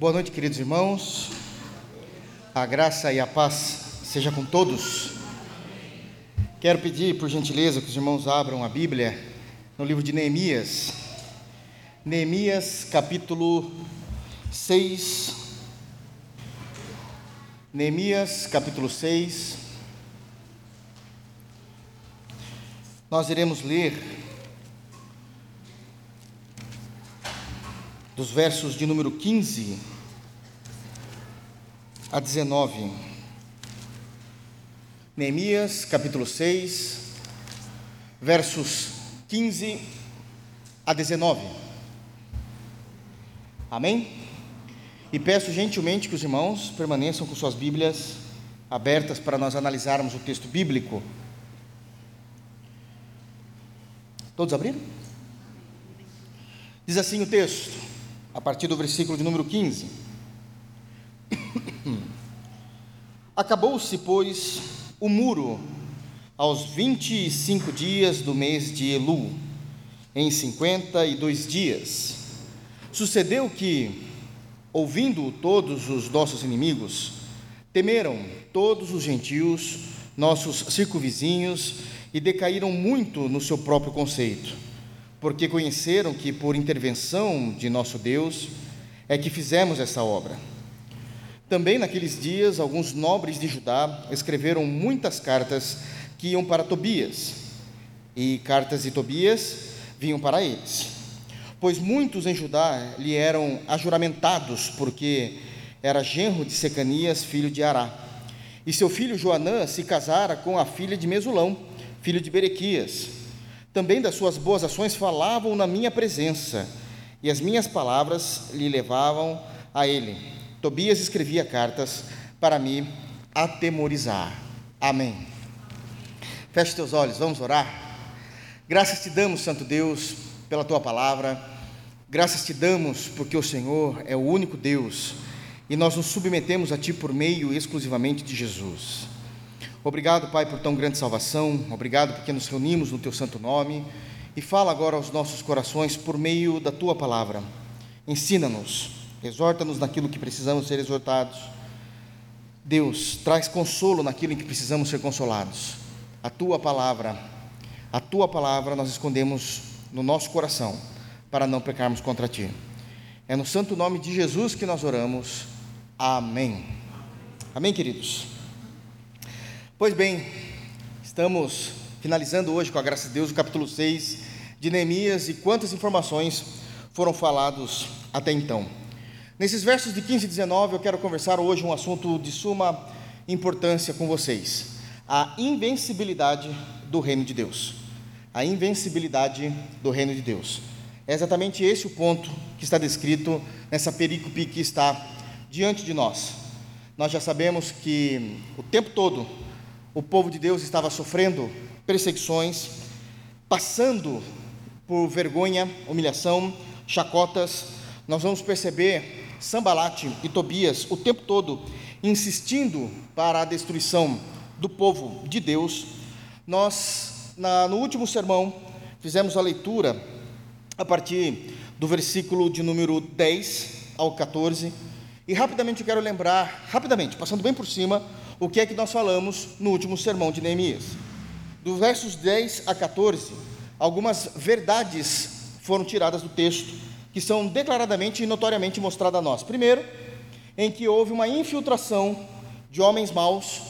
Boa noite, queridos irmãos. A graça e a paz seja com todos. Quero pedir, por gentileza, que os irmãos abram a Bíblia no livro de Neemias. Neemias, capítulo 6. Neemias, capítulo 6. Nós iremos ler dos versos de número 15 a 19. Neemias, capítulo 6, versos 15 a 19. Amém? E peço gentilmente que os irmãos permaneçam com suas Bíblias abertas para nós analisarmos o texto bíblico. Todos abriram? Diz assim o texto: a partir do versículo de número 15. Acabou-se, pois, o muro aos vinte e cinco dias do mês de Elu, em cinquenta e dois dias. Sucedeu que, ouvindo todos os nossos inimigos, temeram todos os gentios, nossos circunvizinhos, e decaíram muito no seu próprio conceito porque conheceram que por intervenção de nosso Deus é que fizemos essa obra. Também naqueles dias, alguns nobres de Judá escreveram muitas cartas que iam para Tobias, e cartas de Tobias vinham para eles. Pois muitos em Judá lhe eram ajuramentados, porque era genro de Secanias, filho de Ará. E seu filho Joanã se casara com a filha de Mesulão, filho de Berequias também das suas boas ações falavam na minha presença, e as minhas palavras lhe levavam a ele. Tobias escrevia cartas para me atemorizar. Amém. Feche teus olhos, vamos orar. Graças te damos, Santo Deus, pela tua palavra. Graças te damos porque o Senhor é o único Deus e nós nos submetemos a ti por meio exclusivamente de Jesus. Obrigado, Pai, por tão grande salvação. Obrigado porque nos reunimos no Teu santo nome. E fala agora aos nossos corações por meio da Tua palavra. Ensina-nos, exorta-nos naquilo que precisamos ser exortados. Deus, traz consolo naquilo em que precisamos ser consolados. A Tua palavra, a Tua palavra nós escondemos no nosso coração para não pecarmos contra Ti. É no santo nome de Jesus que nós oramos. Amém. Amém, queridos. Pois bem, estamos finalizando hoje, com a graça de Deus, o capítulo 6 de Neemias e quantas informações foram falados até então. Nesses versos de 15 e 19, eu quero conversar hoje um assunto de suma importância com vocês: a invencibilidade do reino de Deus. A invencibilidade do reino de Deus. É exatamente esse o ponto que está descrito nessa perícope que está diante de nós. Nós já sabemos que o tempo todo o povo de Deus estava sofrendo perseguições, passando por vergonha, humilhação, chacotas. Nós vamos perceber Sambalate e Tobias o tempo todo insistindo para a destruição do povo de Deus. Nós, na, no último sermão, fizemos a leitura a partir do versículo de número 10 ao 14. E rapidamente eu quero lembrar, rapidamente, passando bem por cima, o que é que nós falamos no último sermão de Neemias. Dos versos 10 a 14, algumas verdades foram tiradas do texto, que são declaradamente e notoriamente mostradas a nós. Primeiro, em que houve uma infiltração de homens maus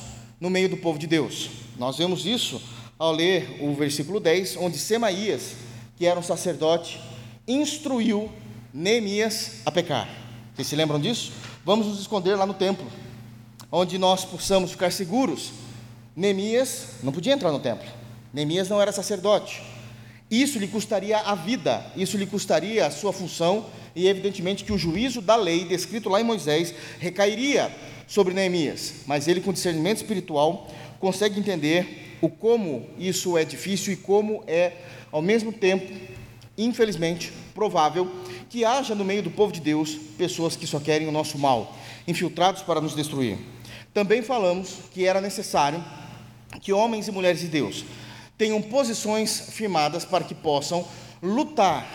no meio do povo de Deus. Nós vemos isso ao ler o versículo 10, onde Semaías, que era um sacerdote, instruiu Neemias a pecar. Vocês se lembram disso? Vamos nos esconder lá no templo onde nós possamos ficar seguros. Neemias não podia entrar no templo. Neemias não era sacerdote. Isso lhe custaria a vida, isso lhe custaria a sua função, e evidentemente que o juízo da lei, descrito lá em Moisés, recairia sobre Neemias. Mas ele, com discernimento espiritual, consegue entender o como isso é difícil e como é, ao mesmo tempo, infelizmente, provável que haja no meio do povo de Deus pessoas que só querem o nosso mal, infiltrados para nos destruir. Também falamos que era necessário que homens e mulheres de Deus tenham posições firmadas para que possam lutar,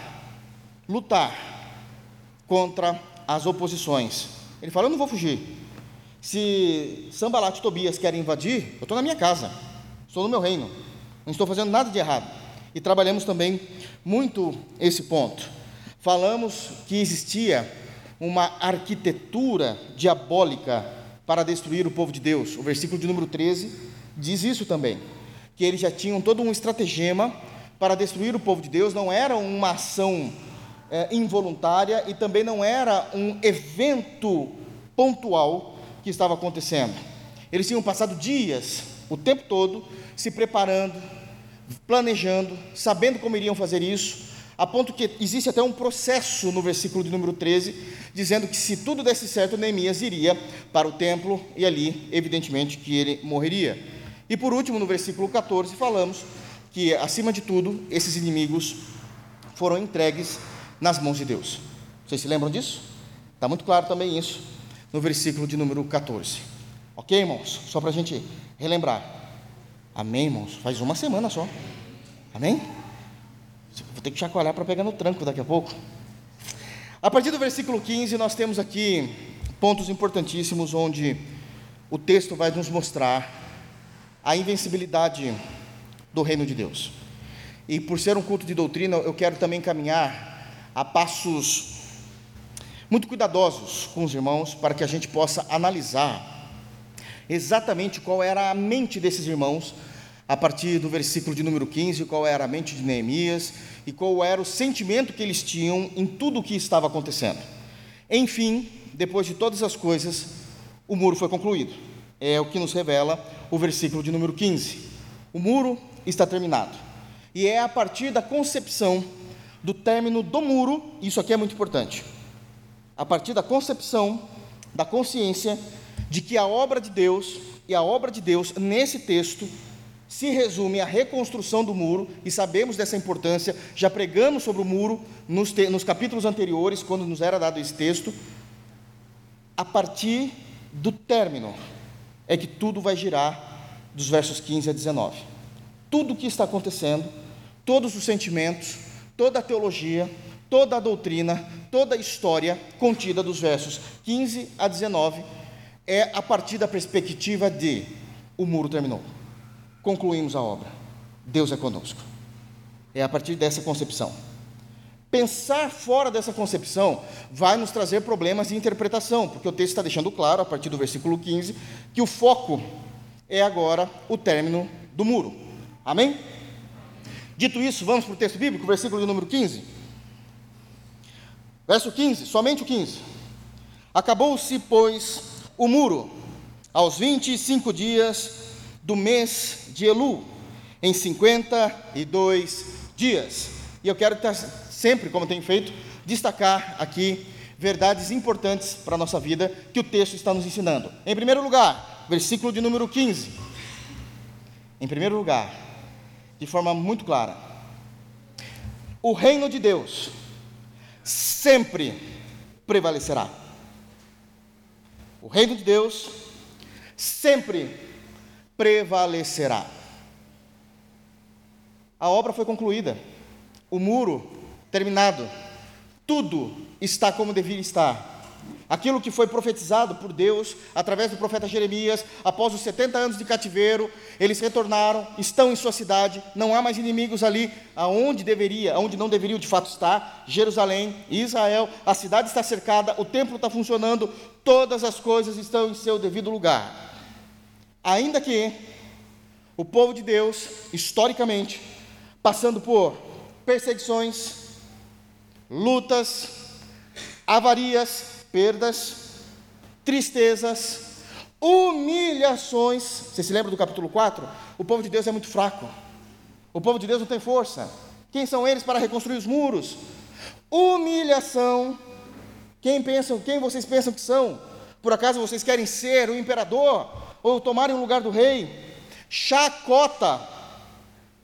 lutar contra as oposições. Ele fala: Eu não vou fugir. Se Sambalat e Tobias querem invadir, eu estou na minha casa, estou no meu reino, não estou fazendo nada de errado. E trabalhamos também muito esse ponto. Falamos que existia uma arquitetura diabólica para destruir o povo de Deus. O versículo de número 13 diz isso também, que eles já tinham todo um estratagema para destruir o povo de Deus, não era uma ação é, involuntária e também não era um evento pontual que estava acontecendo. Eles tinham passado dias, o tempo todo, se preparando, planejando, sabendo como iriam fazer isso, a ponto que existe até um processo no versículo de número 13, dizendo que se tudo desse certo, Neemias iria para o templo e ali, evidentemente, que ele morreria. E por último, no versículo 14, falamos que, acima de tudo, esses inimigos foram entregues nas mãos de Deus. Vocês se lembram disso? Está muito claro também isso no versículo de número 14. Ok, irmãos? Só para a gente relembrar. Amém, irmãos? Faz uma semana só. Amém? Ter que chacoalhar para pegar no tranco daqui a pouco. A partir do versículo 15, nós temos aqui pontos importantíssimos onde o texto vai nos mostrar a invencibilidade do reino de Deus. E por ser um culto de doutrina, eu quero também caminhar a passos muito cuidadosos com os irmãos para que a gente possa analisar exatamente qual era a mente desses irmãos a partir do versículo de número 15, qual era a mente de Neemias e qual era o sentimento que eles tinham em tudo o que estava acontecendo. Enfim, depois de todas as coisas, o muro foi concluído. É o que nos revela o versículo de número 15. O muro está terminado. E é a partir da concepção do término do muro, isso aqui é muito importante. A partir da concepção, da consciência de que a obra de Deus e a obra de Deus nesse texto se resume à reconstrução do muro, e sabemos dessa importância, já pregamos sobre o muro nos, te, nos capítulos anteriores, quando nos era dado esse texto. A partir do término é que tudo vai girar dos versos 15 a 19. Tudo o que está acontecendo, todos os sentimentos, toda a teologia, toda a doutrina, toda a história contida dos versos 15 a 19 é a partir da perspectiva de o muro terminou. Concluímos a obra. Deus é conosco. É a partir dessa concepção. Pensar fora dessa concepção vai nos trazer problemas de interpretação, porque o texto está deixando claro, a partir do versículo 15, que o foco é agora o término do muro. Amém? Dito isso, vamos para o texto bíblico, versículo de número 15. Verso 15, somente o 15. Acabou-se, pois, o muro, aos 25 dias do mês de Elu, em 52 dias. E eu quero sempre, como tenho feito, destacar aqui verdades importantes para a nossa vida que o texto está nos ensinando. Em primeiro lugar, versículo de número 15. Em primeiro lugar, de forma muito clara. O reino de Deus sempre prevalecerá. O reino de Deus sempre prevalecerá. A obra foi concluída, o muro terminado, tudo está como deveria estar. Aquilo que foi profetizado por Deus através do profeta Jeremias, após os 70 anos de cativeiro, eles retornaram, estão em sua cidade, não há mais inimigos ali, aonde deveria, aonde não deveriam de fato estar, Jerusalém, Israel, a cidade está cercada, o templo está funcionando, todas as coisas estão em seu devido lugar. Ainda que o povo de Deus, historicamente, passando por perseguições, lutas, avarias, perdas, tristezas, humilhações. Você se lembra do capítulo 4? O povo de Deus é muito fraco. O povo de Deus não tem força. Quem são eles para reconstruir os muros? Humilhação. Quem pensam, quem vocês pensam que são? Por acaso vocês querem ser o imperador ou tomarem o lugar do rei? Chacota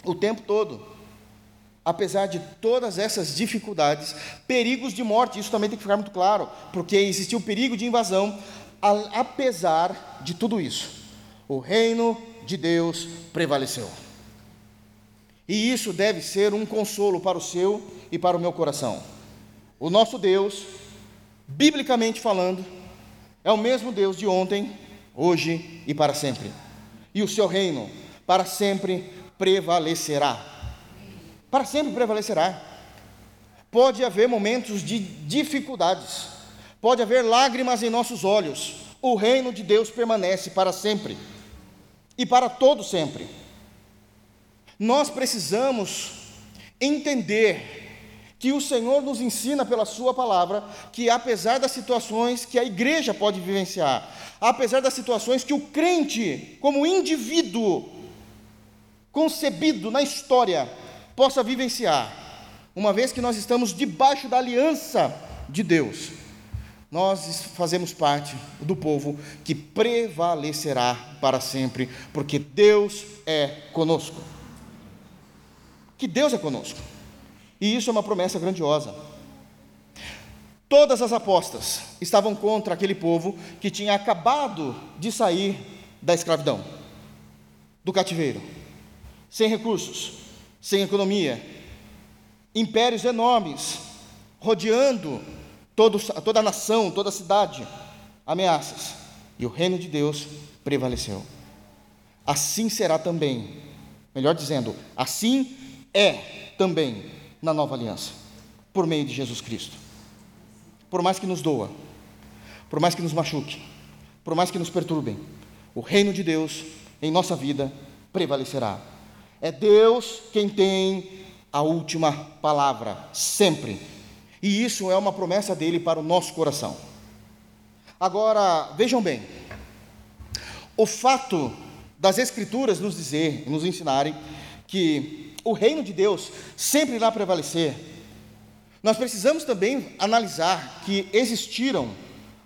o tempo todo apesar de todas essas dificuldades, perigos de morte, isso também tem que ficar muito claro, porque existiu o perigo de invasão, apesar de tudo isso, o reino de Deus prevaleceu. E isso deve ser um consolo para o seu e para o meu coração. O nosso Deus biblicamente falando, é o mesmo Deus de ontem, hoje e para sempre. E o seu reino para sempre prevalecerá. Para sempre prevalecerá. Pode haver momentos de dificuldades, pode haver lágrimas em nossos olhos. O reino de Deus permanece para sempre e para todo sempre. Nós precisamos entender que o Senhor nos ensina pela Sua palavra que, apesar das situações que a igreja pode vivenciar, apesar das situações que o crente, como indivíduo concebido na história, possa vivenciar, uma vez que nós estamos debaixo da aliança de Deus, nós fazemos parte do povo que prevalecerá para sempre, porque Deus é conosco. Que Deus é conosco. E isso é uma promessa grandiosa. Todas as apostas estavam contra aquele povo que tinha acabado de sair da escravidão, do cativeiro, sem recursos, sem economia, impérios enormes, rodeando toda a nação, toda a cidade, ameaças. E o reino de Deus prevaleceu. Assim será também, melhor dizendo, assim é também na nova aliança, por meio de Jesus Cristo. Por mais que nos doa, por mais que nos machuque, por mais que nos perturbem, o reino de Deus em nossa vida prevalecerá. É Deus quem tem a última palavra, sempre. E isso é uma promessa dele para o nosso coração. Agora, vejam bem, o fato das Escrituras nos dizer, nos ensinarem que o reino de Deus sempre irá prevalecer, nós precisamos também analisar que existiram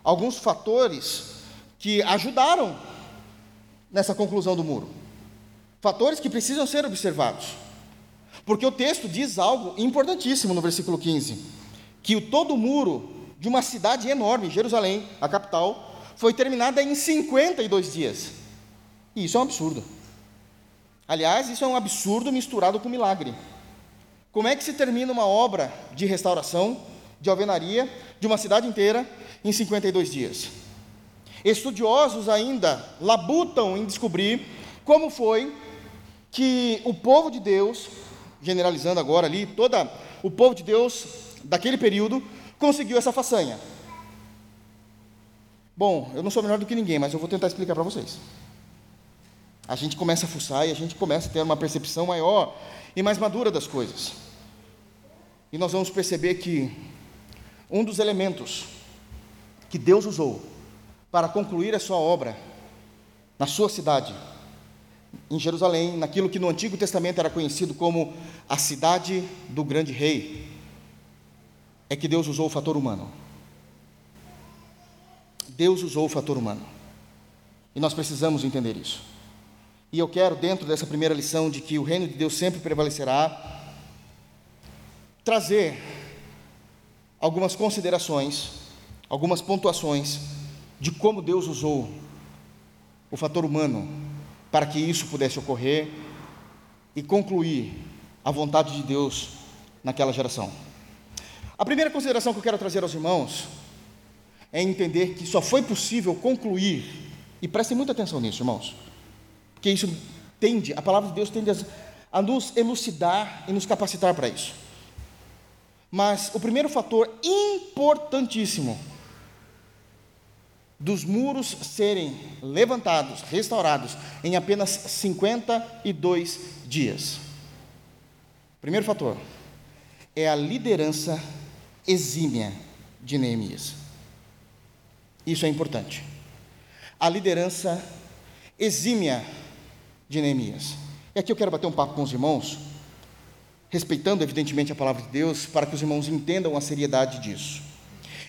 alguns fatores que ajudaram nessa conclusão do muro. Fatores que precisam ser observados. Porque o texto diz algo importantíssimo no versículo 15: que o todo muro de uma cidade enorme, Jerusalém, a capital, foi terminada em 52 dias. E isso é um absurdo. Aliás, isso é um absurdo misturado com milagre. Como é que se termina uma obra de restauração, de alvenaria, de uma cidade inteira em 52 dias? Estudiosos ainda labutam em descobrir como foi que o povo de Deus generalizando agora ali, toda o povo de Deus daquele período conseguiu essa façanha. Bom, eu não sou melhor do que ninguém, mas eu vou tentar explicar para vocês. A gente começa a fuçar e a gente começa a ter uma percepção maior e mais madura das coisas. E nós vamos perceber que um dos elementos que Deus usou para concluir a sua obra na sua cidade em Jerusalém, naquilo que no Antigo Testamento era conhecido como a cidade do grande rei, é que Deus usou o fator humano. Deus usou o fator humano. E nós precisamos entender isso. E eu quero, dentro dessa primeira lição de que o reino de Deus sempre prevalecerá, trazer algumas considerações, algumas pontuações de como Deus usou o fator humano para que isso pudesse ocorrer e concluir a vontade de Deus naquela geração. A primeira consideração que eu quero trazer aos irmãos é entender que só foi possível concluir, e prestem muita atenção nisso, irmãos, porque isso tende, a palavra de Deus tende a, nos elucidar e nos capacitar para isso. Mas o primeiro fator importantíssimo dos muros serem levantados, restaurados, em apenas 52 dias. Primeiro fator é a liderança exímia de Neemias. Isso é importante. A liderança exímia de Neemias. E aqui eu quero bater um papo com os irmãos, respeitando evidentemente a palavra de Deus, para que os irmãos entendam a seriedade disso.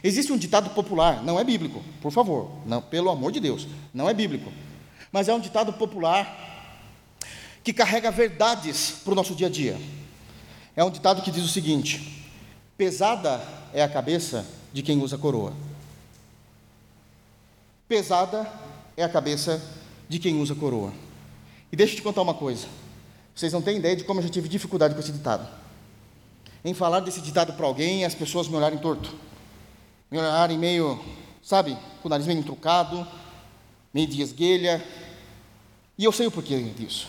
Existe um ditado popular, não é bíblico, por favor, não, pelo amor de Deus, não é bíblico, mas é um ditado popular que carrega verdades para o nosso dia a dia. É um ditado que diz o seguinte: pesada é a cabeça de quem usa coroa. Pesada é a cabeça de quem usa coroa. E deixa eu te contar uma coisa. Vocês não têm ideia de como eu já tive dificuldade com esse ditado. Em falar desse ditado para alguém, as pessoas me olharem torto. me olharem meio, sabe, com o nariz meio entrucado, meio de esguelha. E eu sei o porquê disso.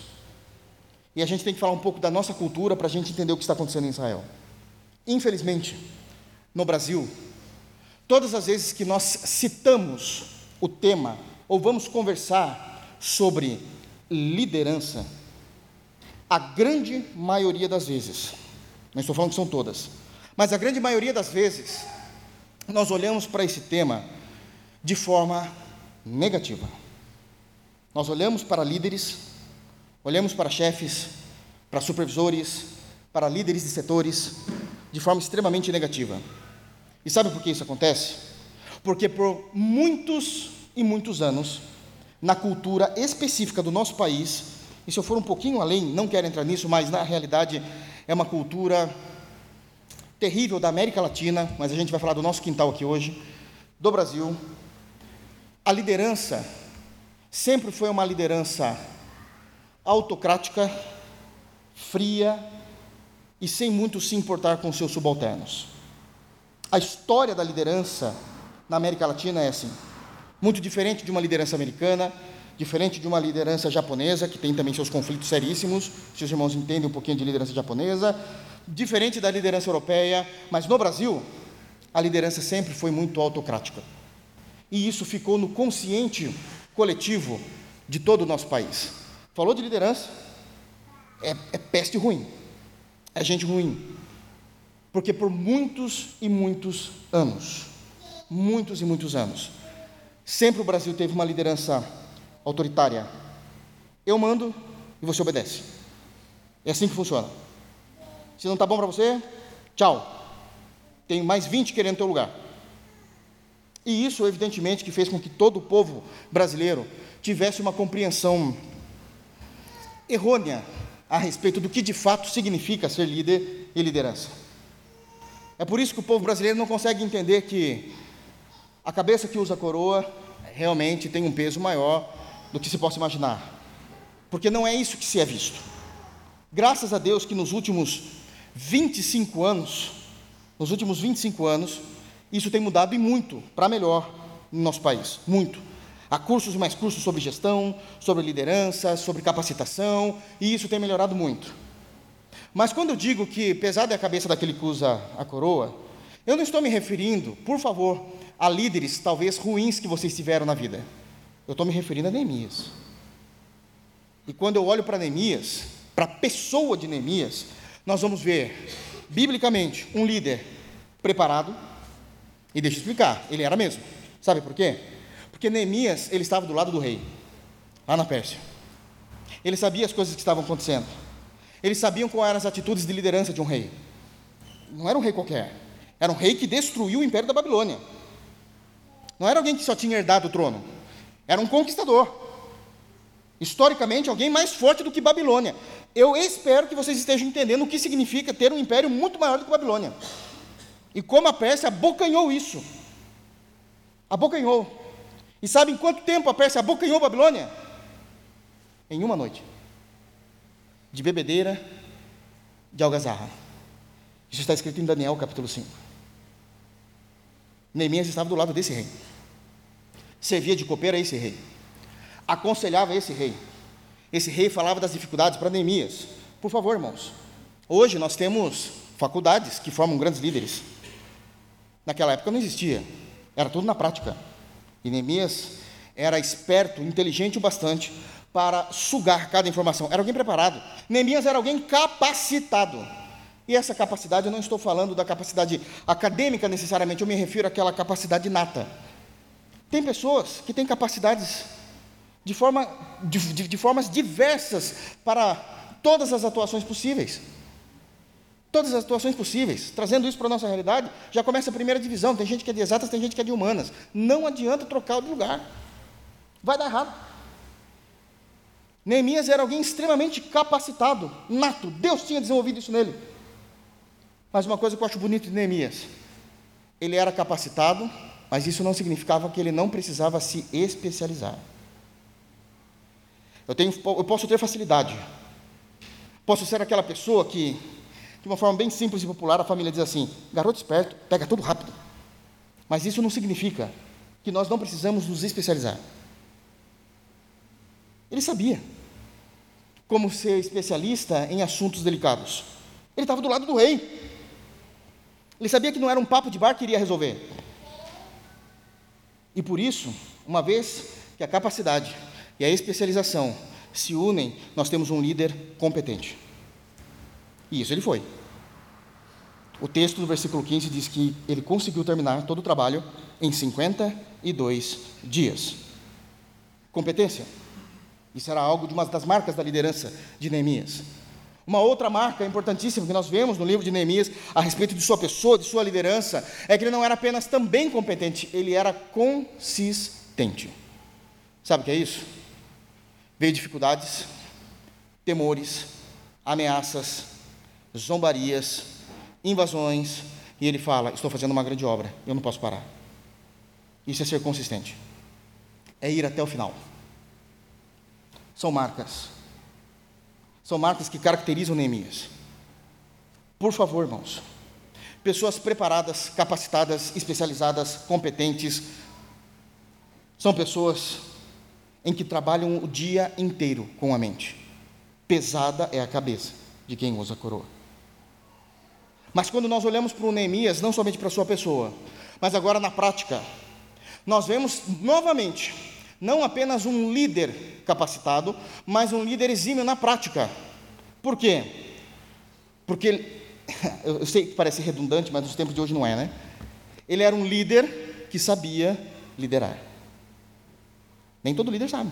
E a gente tem que falar um pouco da nossa cultura para a gente entender o que está acontecendo em Israel. Infelizmente, no Brasil, todas as vezes que nós citamos o tema ou vamos conversar sobre liderança, a grande maioria das vezes, não estou falando que são todas, mas a grande maioria das vezes, nós olhamos para esse tema de forma negativa. Nós olhamos para líderes, olhamos para chefes, para supervisores, para líderes de setores, de forma extremamente negativa. E sabe por que isso acontece? Porque por muitos e muitos anos, na cultura específica do nosso país, e se eu for um pouquinho além, não quero entrar nisso, mas na realidade é uma cultura terrível da América Latina, mas a gente vai falar do nosso quintal aqui hoje, do Brasil. A liderança sempre foi uma liderança autocrática, fria e sem muito se importar com seus subalternos. A história da liderança na América Latina é assim, muito diferente de uma liderança americana, diferente de uma liderança japonesa, que tem também seus conflitos seríssimos, se os irmãos entendem um pouquinho de liderança japonesa, diferente da liderança europeia, mas no Brasil, a liderança sempre foi muito autocrática. E isso ficou no consciente coletivo de todo o nosso país. Falou de liderança, é, é peste ruim, é gente ruim. Porque por muitos e muitos anos, muitos e muitos anos, sempre o Brasil teve uma liderança autoritária. Eu mando e você obedece. É assim que funciona. Se não está bom para você, tchau. Tem mais 20 querendo teu lugar. E isso, evidentemente, que fez com que todo o povo brasileiro tivesse uma compreensão errônea a respeito do que de fato significa ser líder e liderança. É por isso que o povo brasileiro não consegue entender que a cabeça que usa a coroa realmente tem um peso maior do que se possa imaginar. Porque não é isso que se é visto. Graças a Deus que nos últimos 25 anos, nos últimos 25 anos, isso tem mudado e muito para melhor no nosso país, muito. Há cursos e mais cursos sobre gestão, sobre liderança, sobre capacitação, e isso tem melhorado muito. Mas quando eu digo que pesada é a cabeça daquele que usa a coroa, eu não estou me referindo, por favor, a líderes talvez ruins que vocês tiveram na vida. Eu estou me referindo a Neemias. E quando eu olho para Neemias, para a pessoa de Neemias, nós vamos ver, biblicamente, um líder preparado, e deixa eu explicar, ele era mesmo. Sabe por quê? Porque Neemias, ele estava do lado do rei, lá na Pérsia. Ele sabia as coisas que estavam acontecendo. Eles sabiam quais eram as atitudes de liderança de um rei. Não era um rei qualquer. Era um rei que destruiu o império da Babilônia. Não era alguém que só tinha herdado o trono. Era um conquistador. Historicamente, alguém mais forte do que Babilônia. Eu espero que vocês estejam entendendo o que significa ter um império muito maior do que Babilônia. E como a Pérsia abocanhou isso. Abocanhou. E sabe em quanto tempo a Pérsia abocanhou Babilônia? Em uma noite. De bebedeira, de algazarra. Isso está escrito em Daniel capítulo 5. Neemias estava do lado desse rei. Servia de copeiro a esse rei aconselhava esse rei. Esse rei falava das dificuldades para Neemias. Por favor, irmãos, hoje nós temos faculdades que formam grandes líderes. Naquela época não existia, era tudo na prática. E Neemias era esperto, inteligente o bastante para sugar cada informação. Era alguém preparado. Neemias era alguém capacitado. E essa capacidade, eu não estou falando da capacidade acadêmica necessariamente, eu me refiro àquela capacidade nata. Tem pessoas que têm capacidades de, forma, de, de, de formas diversas para todas as atuações possíveis. Todas as atuações possíveis. Trazendo isso para a nossa realidade, já começa a primeira divisão. Tem gente que é de exatas, tem gente que é de humanas. Não adianta trocar de lugar. Vai dar errado. Neemias era alguém extremamente capacitado, nato. Deus tinha desenvolvido isso nele. Mas uma coisa que eu acho bonito de Neemias, ele era capacitado, mas isso não significava que ele não precisava se especializar. Eu, tenho, eu posso ter facilidade. Posso ser aquela pessoa que, de uma forma bem simples e popular, a família diz assim: garoto esperto, pega tudo rápido. Mas isso não significa que nós não precisamos nos especializar. Ele sabia como ser especialista em assuntos delicados. Ele estava do lado do rei. Ele sabia que não era um papo de bar que iria resolver. E por isso, uma vez que a capacidade e a especialização se unem, nós temos um líder competente. E isso ele foi. O texto do versículo 15 diz que ele conseguiu terminar todo o trabalho em 52 dias. Competência. Isso era algo de uma das marcas da liderança de Neemias. Uma outra marca importantíssima que nós vemos no livro de Neemias a respeito de sua pessoa, de sua liderança, é que ele não era apenas também competente, ele era consistente. Sabe o que é isso? Veio dificuldades, temores, ameaças, zombarias, invasões, e ele fala: Estou fazendo uma grande obra, eu não posso parar. Isso é ser consistente, é ir até o final. São marcas, são marcas que caracterizam Neemias. Por favor, irmãos, pessoas preparadas, capacitadas, especializadas, competentes, são pessoas em que trabalham o dia inteiro com a mente. Pesada é a cabeça de quem usa a coroa. Mas quando nós olhamos para o Neemias, não somente para a sua pessoa, mas agora na prática, nós vemos novamente, não apenas um líder capacitado, mas um líder exímio na prática. Por quê? Porque, eu sei que parece redundante, mas nos tempos de hoje não é, né? Ele era um líder que sabia liderar. Nem todo líder sabe.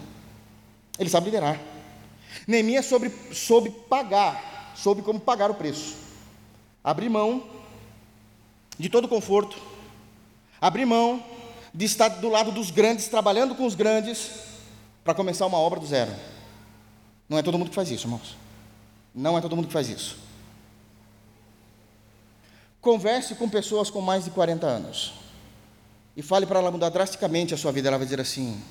Ele sabe liderar. Neemias soube, soube pagar, soube como pagar o preço. Abrir mão de todo conforto, abrir mão de estar do lado dos grandes, trabalhando com os grandes, para começar uma obra do zero. Não é todo mundo que faz isso, irmãos. Não é todo mundo que faz isso. Converse com pessoas com mais de 40 anos e fale para ela mudar drasticamente a sua vida. Ela vai dizer assim: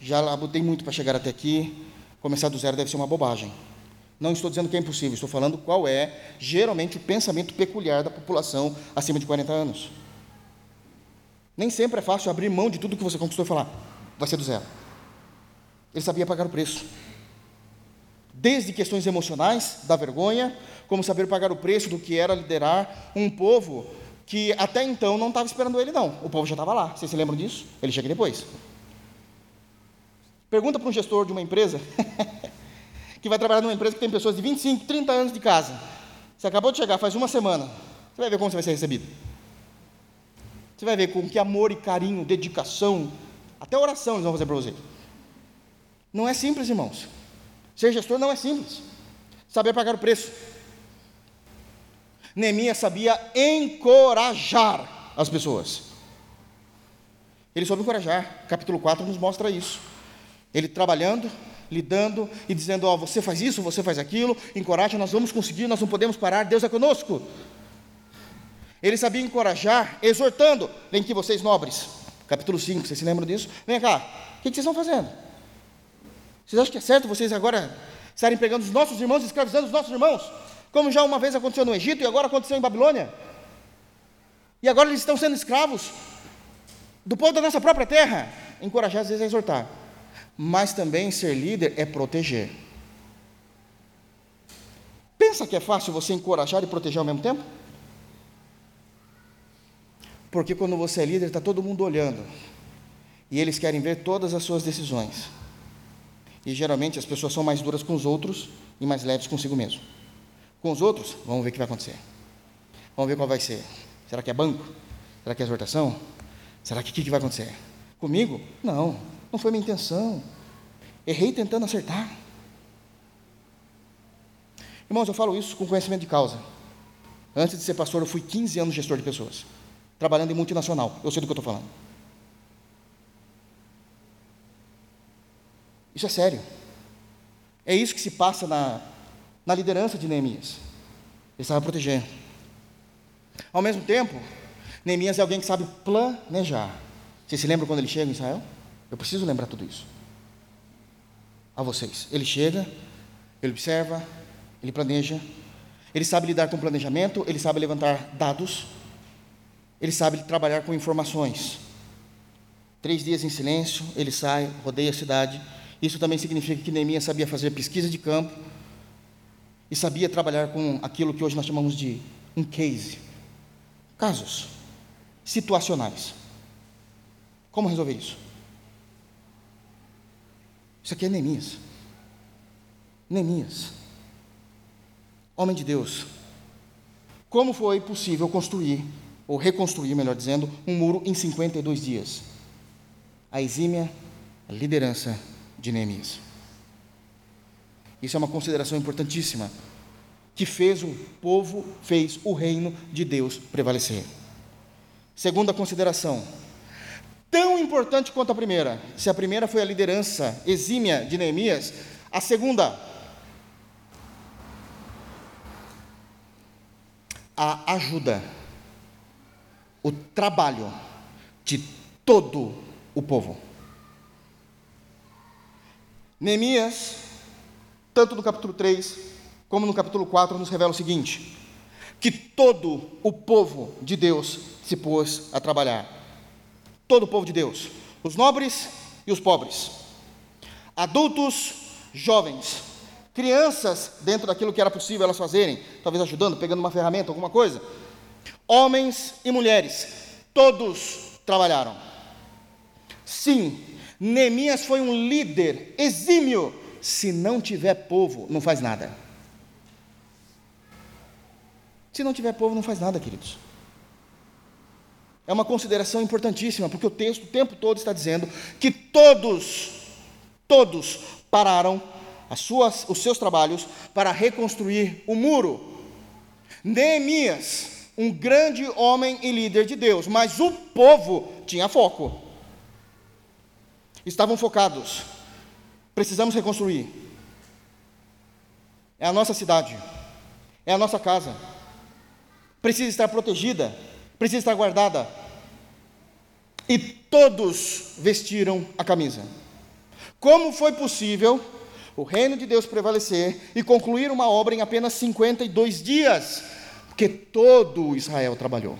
já labutei muito para chegar até aqui, começar do zero deve ser uma bobagem. Não estou dizendo que é impossível, estou falando qual é, geralmente, o pensamento peculiar da população acima de 40 anos. Nem sempre é fácil abrir mão de tudo que você conquistou e falar, vai ser do zero. Ele sabia pagar o preço. Desde questões emocionais, da vergonha, como saber pagar o preço do que era liderar um povo que até então não estava esperando ele, não. O povo já estava lá. Vocês se lembram disso? Ele chega depois. Pergunta para um gestor de uma empresa que vai trabalhar numa empresa que tem pessoas de 25, 30 anos de casa. Você acabou de chegar faz uma semana. Você vai ver como você vai ser recebido. Você vai ver com que amor e carinho, dedicação, até oração eles vão fazer para você. Não é simples, irmãos. Ser gestor não é simples. Saber pagar o preço. Neemias sabia encorajar as pessoas. Ele soube encorajar. Capítulo 4 nos mostra isso. Ele trabalhando, lidando e dizendo: Ó, oh, você faz isso, você faz aquilo, encoraja, nós vamos conseguir, nós não podemos parar, Deus é conosco. Ele sabia encorajar, exortando: Vem aqui, vocês nobres. Capítulo 5, vocês se lembram disso? Vem cá, o que, vocês estão fazendo? Vocês acham que é certo vocês agora estarem pegando os nossos irmãos e escravizando os nossos irmãos? Como já uma vez aconteceu no Egito e agora aconteceu em Babilônia? E agora eles estão sendo escravos do povo da nossa própria terra. Encorajar às vezes é exortar mas também ser líder é proteger. Pensa que é fácil você encorajar e proteger ao mesmo tempo? Porque quando você é líder, está todo mundo olhando. E eles querem ver todas as suas decisões. E geralmente as pessoas são mais duras com os outros e mais leves consigo mesmo. Com os outros, vamos ver o que vai acontecer. Vamos ver qual vai ser. Será que é banco? Será que é exortação? Será que o que, que vai acontecer? Comigo? Não. Não foi minha intenção. Errei tentando acertar. Irmãos, eu falo isso com conhecimento de causa. Antes de ser pastor, eu fui 15 anos gestor de pessoas, trabalhando em multinacional. Eu sei do que eu estou falando. Isso é sério. É isso que se passa na, na liderança de Neemias. Ele estava protegendo. Ao mesmo tempo, Neemias é alguém que sabe planejar. Vocês se lembram quando ele chega em Israel? Eu preciso lembrar tudo isso. A vocês. Ele chega, ele observa, ele planeja, ele sabe lidar com planejamento, ele sabe levantar dados, ele sabe trabalhar com informações. Três dias em silêncio, ele sai, rodeia a cidade. Isso também significa que Neemias sabia fazer pesquisa de campo e sabia trabalhar com aquilo que hoje nós chamamos de um case, casos situacionais. Como resolver isso? Isso aqui é Neemias. Neemias, homem de Deus. Como foi possível construir, ou reconstruir, melhor dizendo, um muro em 52 dias? A exímia liderança de Neemias. Isso é uma consideração importantíssima, que fez o povo, fez o reino de Deus prevalecer. Segunda consideração, tão importante quanto a primeira. Se a primeira foi a liderança exímia de Neemias, a segunda, a ajuda, o trabalho de todo o povo. Neemias, tanto no capítulo 3 como no capítulo 4, nos revela o seguinte: que todo o povo de Deus se pôs a trabalhar. Todo o povo de Deus, os nobres e os pobres, adultos, jovens, crianças, dentro daquilo que era possível elas fazerem, talvez ajudando, pegando uma ferramenta, alguma coisa, homens e mulheres, todos trabalharam. Sim, Neemias foi um líder exímio. Se não tiver povo, não faz nada. Se não tiver povo, não faz nada, queridos. É uma consideração importantíssima, porque o texto o tempo todo está dizendo que todos, todos pararam as suas, os seus trabalhos para reconstruir o muro. Neemias, um grande homem e líder de Deus, mas o povo tinha foco. Estavam focados. Precisamos reconstruir. É a nossa cidade, é a nossa casa. Precisa estar protegida precisa estar guardada. E todos vestiram a camisa. Como foi possível o reino de Deus prevalecer e concluir uma obra em apenas 52 dias? Porque todo Israel trabalhou.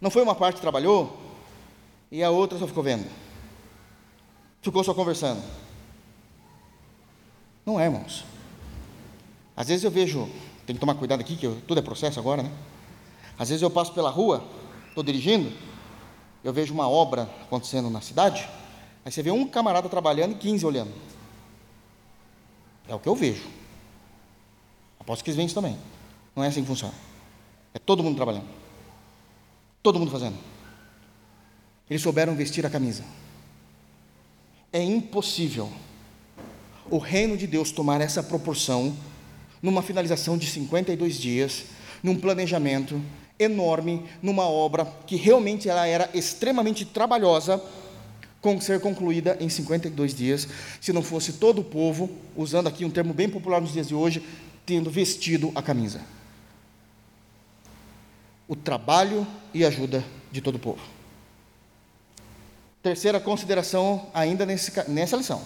Não foi uma parte que trabalhou e a outra só ficou vendo. Ficou só conversando. Não é, irmãos. Às vezes eu vejo, tem que tomar cuidado aqui, que eu, tudo é processo agora, né? Às vezes eu passo pela rua, estou dirigindo, eu vejo uma obra acontecendo na cidade, aí você vê um camarada trabalhando e 15 olhando. É o que eu vejo. Aposto que eles veem isso também. Não é assim que funciona. É todo mundo trabalhando. Todo mundo fazendo. Eles souberam vestir a camisa. É impossível o reino de Deus tomar essa proporção numa finalização de 52 dias, num planejamento enorme numa obra que realmente ela era extremamente trabalhosa com ser concluída em 52 dias, se não fosse todo o povo, usando aqui um termo bem popular nos dias de hoje, tendo vestido a camisa. O trabalho e ajuda de todo o povo. Terceira consideração, ainda nesse, nessa lição.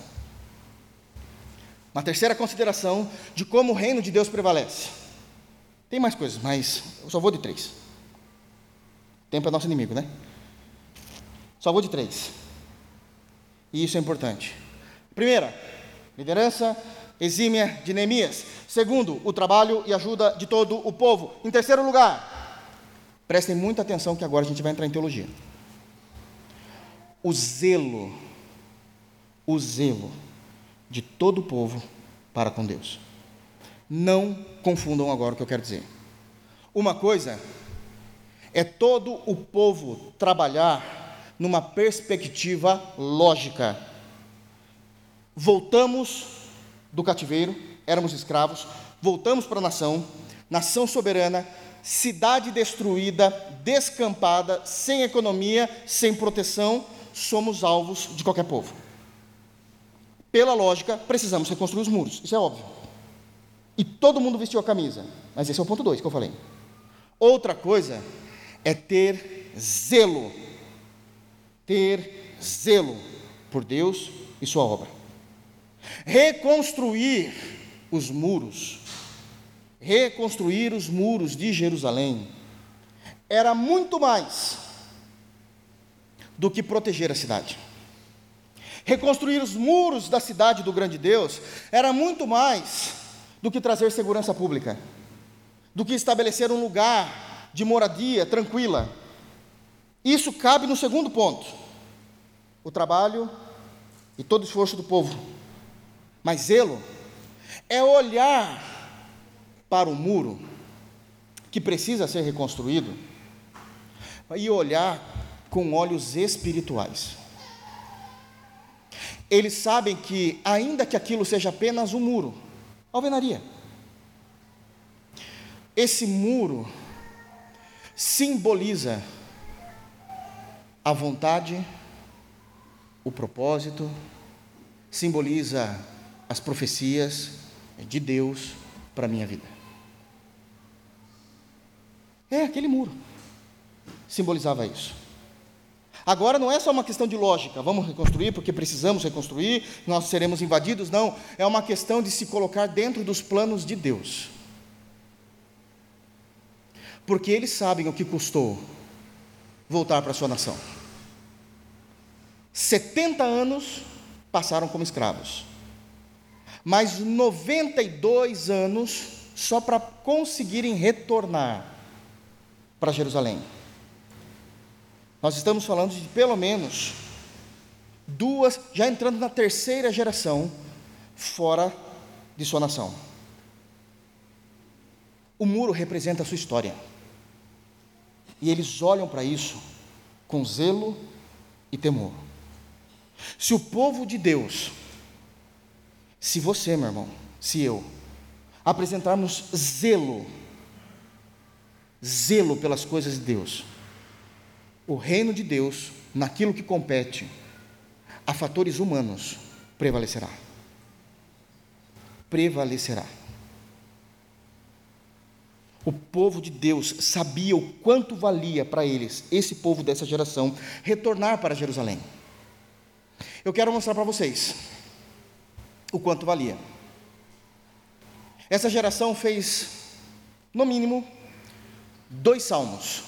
Uma terceira consideração de como o reino de Deus prevalece. Tem mais coisas, mas eu só vou de três. Tempo é nosso inimigo, né? Só vou de três. E isso é importante. Primeira, liderança exímia de Neemias. Segundo, o trabalho e ajuda de todo o povo. Em terceiro lugar, prestem muita atenção que agora a gente vai entrar em teologia. O zelo, o zelo de todo o povo para com Deus. Não confundam agora o que eu quero dizer. Uma coisa é todo o povo trabalhar numa perspectiva lógica. Voltamos do cativeiro, éramos escravos, voltamos para a nação, nação soberana, cidade destruída, descampada, sem economia, sem proteção, somos alvos de qualquer povo. Pela lógica, precisamos reconstruir os muros, isso é óbvio. E todo mundo vestiu a camisa, mas esse é o ponto 2 que eu falei. Outra coisa é ter zelo. Ter zelo por Deus e Sua obra. Reconstruir os muros, reconstruir os muros de Jerusalém, era muito mais do que proteger a cidade. Reconstruir os muros da cidade do grande Deus era muito mais do que trazer segurança pública, do que estabelecer um lugar de moradia tranquila. Isso cabe no segundo ponto: o trabalho e todo esforço do povo. Mas zelo é olhar para o muro que precisa ser reconstruído e olhar com olhos espirituais. Eles sabem que, ainda que aquilo seja apenas um muro, alvenaria, esse muro simboliza a vontade, o propósito, simboliza as profecias de Deus para a minha vida. É aquele muro simbolizava isso. Agora não é só uma questão de lógica, vamos reconstruir porque precisamos reconstruir, nós seremos invadidos, não, é uma questão de se colocar dentro dos planos de Deus. Porque eles sabem o que custou voltar para a sua nação. 70 anos passaram como escravos, mais 92 anos só para conseguirem retornar para Jerusalém. Nós estamos falando de pelo menos duas, já entrando na terceira geração fora de sua nação. O muro representa a sua história. E eles olham para isso com zelo e temor. Se o povo de Deus, se você, meu irmão, se eu, apresentarmos zelo, zelo pelas coisas de Deus, o reino de Deus, naquilo que compete a fatores humanos, prevalecerá. Prevalecerá. O povo de Deus sabia o quanto valia para eles, esse povo dessa geração, retornar para Jerusalém. Eu quero mostrar para vocês o quanto valia. Essa geração fez, no mínimo, dois salmos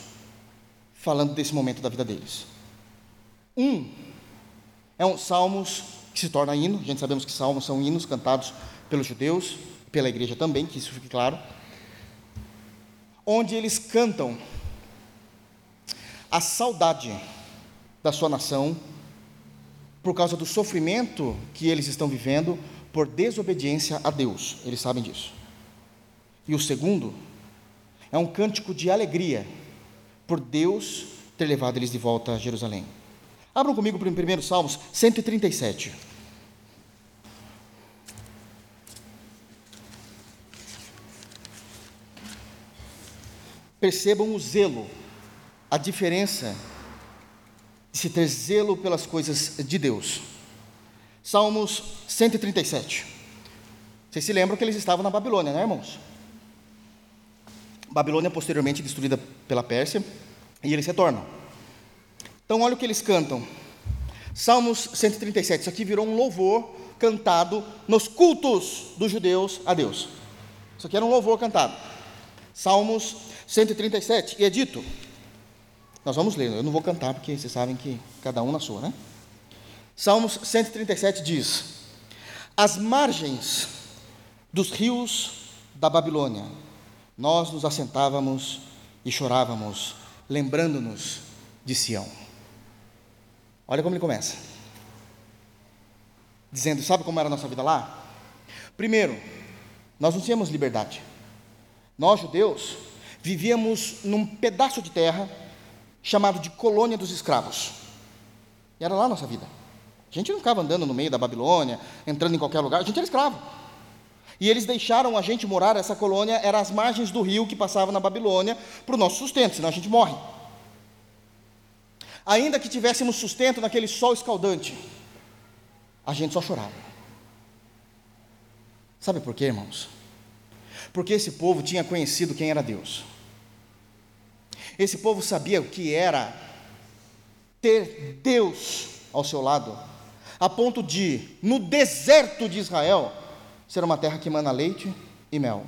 falando desse momento da vida deles. Um é um salmos que se torna hino, a gente sabemos que salmos são hinos cantados pelos judeus, pela igreja também, que isso fique claro, onde eles cantam a saudade da sua nação por causa do sofrimento que eles estão vivendo por desobediência a Deus, eles sabem disso. E o segundo é um cântico de alegria por Deus ter levado eles de volta a Jerusalém. Abram comigo para o primeiro Salmos 137. Percebam o zelo, a diferença de se ter zelo pelas coisas de Deus. Salmos 137. Vocês se lembram que eles estavam na Babilônia, né, irmãos? Babilônia posteriormente destruída pela Pérsia, e eles retornam. Então, olha o que eles cantam. Salmos 137, isso aqui virou um louvor cantado nos cultos dos judeus a Deus. Isso aqui era um louvor cantado. Salmos 137, e é dito, nós vamos ler, eu não vou cantar porque vocês sabem que cada um na sua, né? Salmos 137 diz: As margens dos rios da Babilônia nós nos assentávamos e chorávamos, lembrando-nos de Sião. Olha como ele começa. Dizendo, sabe como era a nossa vida lá? Primeiro, nós não tínhamos liberdade. Nós, judeus, vivíamos num pedaço de terra chamado de colônia dos escravos. E era lá a nossa vida. A gente não ficava andando no meio da Babilônia, entrando em qualquer lugar, a gente era escravo. E eles deixaram a gente morar, essa colônia era às margens do rio que passava na Babilônia, para o nosso sustento, senão a gente morre. Ainda que tivéssemos sustento naquele sol escaldante, a gente só chorava. Sabe por quê, irmãos? Porque esse povo tinha conhecido quem era Deus. Esse povo sabia o que era ter Deus ao seu lado, a ponto de, no deserto de Israel, ser uma terra que emana leite e mel.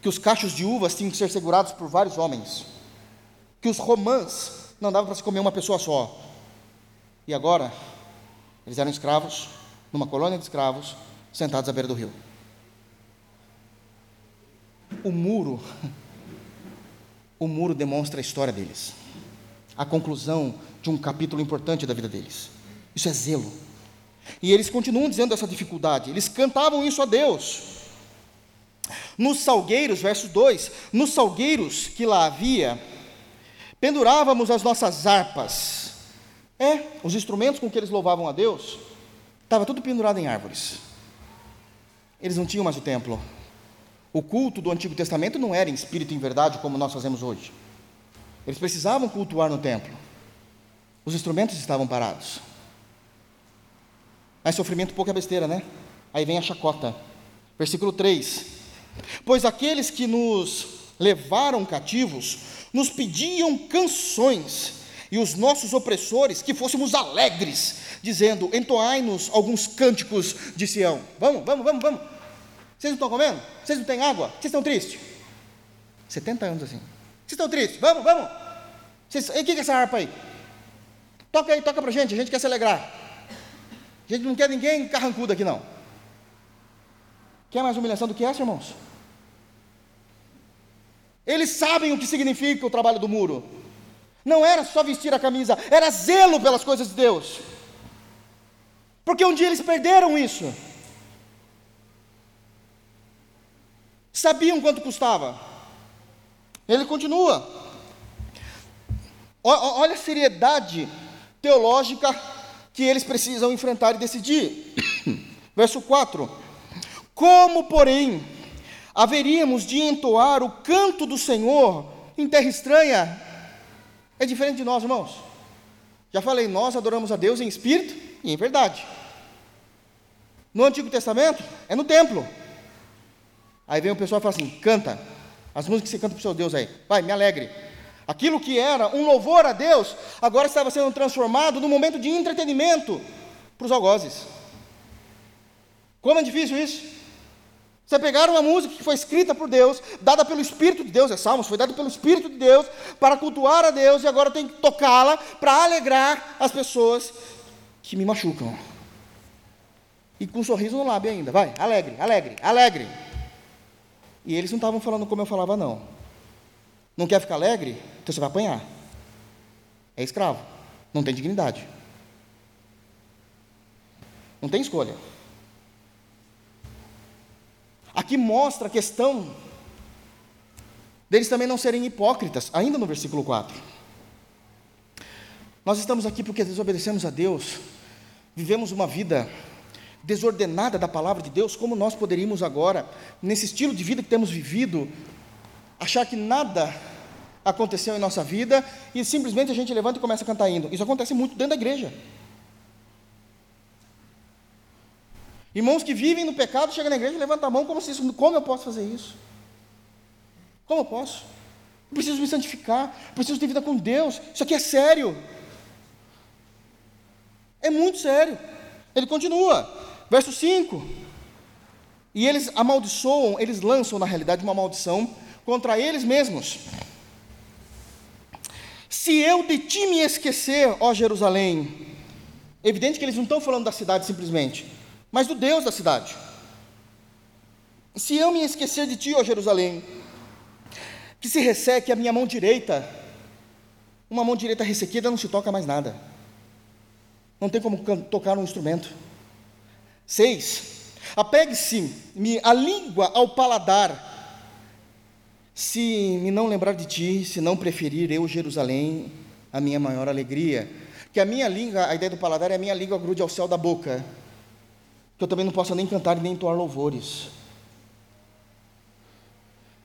Que os cachos de uvas tinham que ser segurados por vários homens. que os romãs não dava para se comer uma pessoa só. E agora, eles eram escravos, numa colônia de escravos, sentados à beira do rio. O muro, o muro demonstra a história deles, a conclusão de um capítulo importante da vida deles. Isso é zelo. E eles continuam dizendo essa dificuldade, eles cantavam isso a Deus. Nos salgueiros, verso 2: nos salgueiros que lá havia, pendurávamos as nossas harpas. É, os instrumentos com que eles louvavam a Deus, estava tudo pendurado em árvores. Eles não tinham mais o templo. O culto do Antigo Testamento não era em espírito e em verdade como nós fazemos hoje. Eles precisavam cultuar no templo. Os instrumentos estavam parados. Mas sofrimento pouco é besteira, né? Aí vem a chacota. Versículo 3: Pois aqueles que nos levaram cativos nos pediam canções, e os nossos opressores que fôssemos alegres, dizendo: Entoai-nos alguns cânticos de Sião. Vamos, vamos, vamos, vamos. Vocês não estão comendo? Vocês não têm água? Vocês estão tristes? 70 anos assim. Vocês estão tristes? Vamos, vamos. Vocês, e o que é essa harpa aí? Toca aí, toca pra gente, a gente quer se alegrar. A gente não quer ninguém carrancudo aqui, não. Quer mais humilhação do que essa, irmãos? Eles sabem o que significa o trabalho do muro. Não era só vestir a camisa, era zelo pelas coisas de Deus. Porque um dia eles perderam isso. Sabiam quanto custava. Ele continua. Olha a seriedade teológica que eles precisam enfrentar e decidir. Verso 4 como, porém, haveríamos de entoar o canto do Senhor em terra estranha? É diferente de nós, irmãos. Já falei, nós adoramos a Deus em espírito e em verdade. No Antigo Testamento, é no templo. Aí vem o pessoal e fala assim: canta, as músicas que você canta para o seu Deus aí, vai, me alegre. Aquilo que era um louvor a Deus, agora estava sendo transformado num momento de entretenimento para os algozes. Como é difícil isso? Você pegar uma música que foi escrita por Deus, dada pelo Espírito de Deus, é Salmos, foi dada pelo Espírito de Deus, para cultuar a Deus, e agora tem que tocá-la para alegrar as pessoas que me machucam. E com um sorriso no lábio ainda, vai, alegre, alegre, alegre. E eles não estavam falando como eu falava, não. Não quer ficar alegre? Então você vai apanhar. É escravo, não tem dignidade. Não tem escolha. Aqui mostra a questão deles também não serem hipócritas, ainda no versículo 4. Nós estamos aqui porque desobedecemos a Deus, vivemos uma vida desordenada da palavra de Deus, como nós poderíamos agora, nesse estilo de vida que temos vivido, achar que nada aconteceu em nossa vida e simplesmente a gente levanta e começa a cantar indo. Isso acontece muito dentro da igreja. Irmãos que vivem no pecado, chegam na igreja e levantam a mão como se isso, como eu posso fazer isso? Como eu posso? Eu preciso me santificar, preciso ter vida com Deus. Isso aqui é sério. É muito sério. Ele continua, verso 5. E eles amaldiçoam, eles lançam na realidade uma maldição contra eles mesmos. Se eu de ti me esquecer, ó Jerusalém, evidente que eles não estão falando da cidade simplesmente, mas do Deus da cidade. Se eu me esquecer de ti, ó Jerusalém, que se resseque a minha mão direita, uma mão direita ressequida não se toca mais nada. Não tem como tocar um instrumento. Seis, apegue-se-me a língua ao paladar, se me não lembrar de ti, se não preferir eu, Jerusalém, a minha maior alegria. Que a minha língua, a ideia do paladar é a minha língua grude ao céu da boca que eu também não possa nem cantar nem entoar louvores.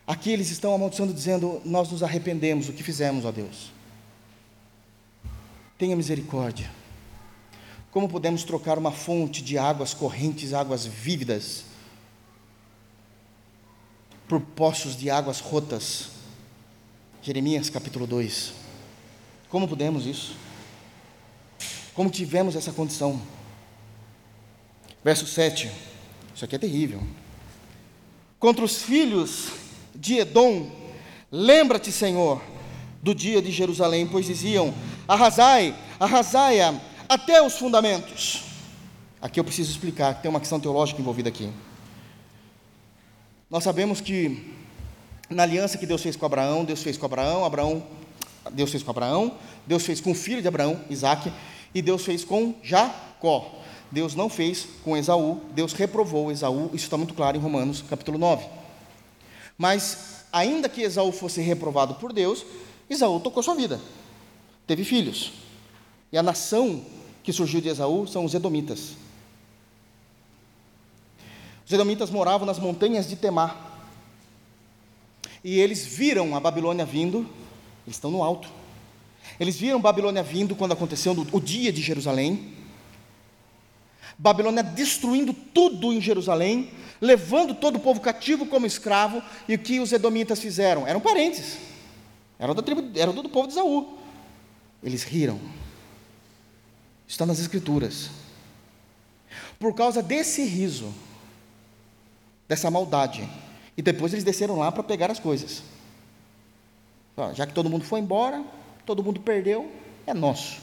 Aqui eles estão amaldiçoando, dizendo: Nós nos arrependemos do que fizemos, ó Deus. Tenha misericórdia. Como podemos trocar uma fonte de águas correntes, águas vívidas, por poços de águas rotas? Jeremias capítulo 2. Como podemos isso? Como tivemos essa condição? Verso 7. Isso aqui é terrível. Contra os filhos de Edom, lembra-te, Senhor, do dia de Jerusalém, pois diziam: arrasai, arrasai-a até os fundamentos. Aqui eu preciso explicar, tem uma questão teológica envolvida aqui. Nós sabemos que na aliança que Deus fez com Abraão, Deus fez com Abraão, Abraão, Deus fez com Abraão, Deus fez com o filho de Abraão, Isaac, e Deus fez com Jacó. Deus não fez com Esaú, Deus reprovou Esaú, isso está muito claro em Romanos capítulo 9. Mas, ainda que Esaú fosse reprovado por Deus, Esaú tocou sua vida, teve filhos. E a nação que surgiu de Esaú são os Edomitas. Os Edomitas moravam nas montanhas de Temar. E eles viram a Babilônia vindo, eles estão no alto. Eles viram Babilônia vindo quando aconteceu o dia de Jerusalém. Babilônia destruindo tudo em Jerusalém, levando todo o povo cativo como escravo, e o que os edomitas fizeram? Eram parentes, eram, da tribo, eram do povo de Esaú. Eles riram. Está nas Escrituras. Por causa desse riso, dessa maldade, e depois eles desceram lá para pegar as coisas. Já que todo mundo foi embora, todo mundo perdeu, é nosso.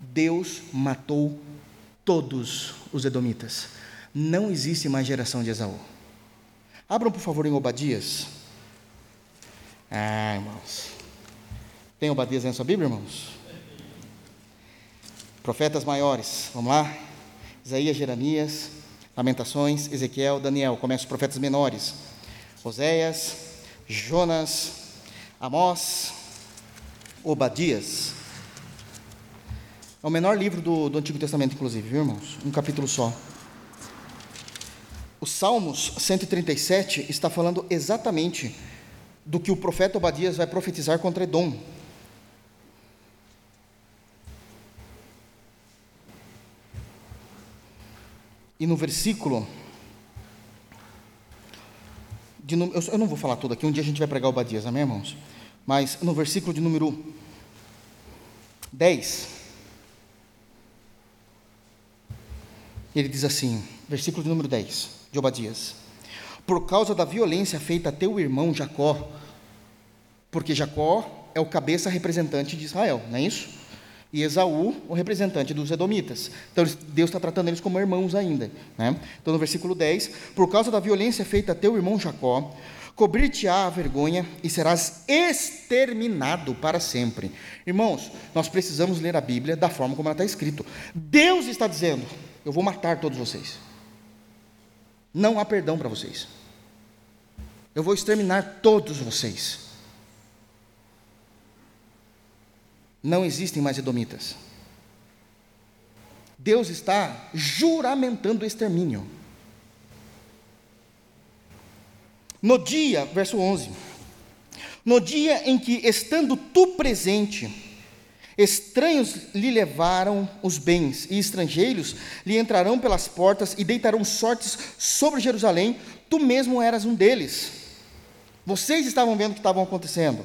Deus matou todos os edomitas. Não existe mais geração de Esaú. Abram, por favor, em Obadias. Ah, irmãos. Tem Obadias na sua Bíblia, irmãos? Profetas maiores. Vamos lá? Isaías, Jeremias, Lamentações, Ezequiel, Daniel. Começa os profetas menores. Oséias, Jonas, Amós, Obadias. É o menor livro do, do Antigo Testamento, inclusive, viu, irmãos? Um capítulo só. O Salmos 137 está falando exatamente do que o profeta Obadias vai profetizar contra Edom. E no versículo. De, eu não vou falar tudo aqui, um dia a gente vai pregar Obadias, amém, irmãos? Mas no versículo de número 10. Ele diz assim, versículo de número 10, de Obadias: Por causa da violência feita a teu irmão Jacó, porque Jacó é o cabeça representante de Israel, não é isso? E Esaú, o representante dos Edomitas. Então Deus está tratando eles como irmãos ainda. Né? Então no versículo 10: Por causa da violência feita a teu irmão Jacó, cobrir-te-á a vergonha e serás exterminado para sempre. Irmãos, nós precisamos ler a Bíblia da forma como ela está escrita. Deus está dizendo: eu vou matar todos vocês. Não há perdão para vocês. Eu vou exterminar todos vocês. Não existem mais edomitas. Deus está juramentando o extermínio. No dia, verso 11: No dia em que, estando tu presente, Estranhos lhe levaram os bens, e estrangeiros lhe entrarão pelas portas e deitarão sortes sobre Jerusalém. Tu mesmo eras um deles. Vocês estavam vendo o que estava acontecendo.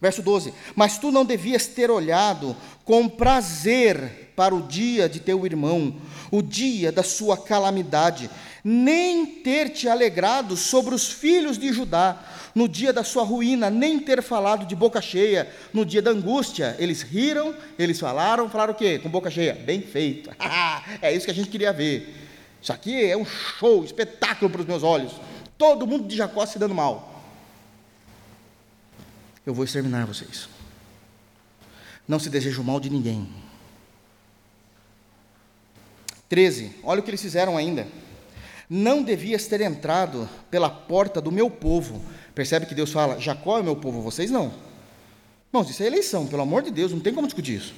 Verso 12: Mas tu não devias ter olhado com prazer para o dia de teu irmão, o dia da sua calamidade, nem ter te alegrado sobre os filhos de Judá, no dia da sua ruína, nem ter falado de boca cheia, no dia da angústia. Eles riram, eles falaram, falaram o quê? Com boca cheia. Bem feito. é isso que a gente queria ver. Isso aqui é um show, espetáculo para os meus olhos. Todo mundo de Jacó se dando mal. Eu vou exterminar vocês. Não se deseja o mal de ninguém. 13. Olha o que eles fizeram ainda. Não devias ter entrado pela porta do meu povo. Percebe que Deus fala: Jacó é meu povo, vocês não. Irmãos, isso é eleição, pelo amor de Deus, não tem como discutir isso.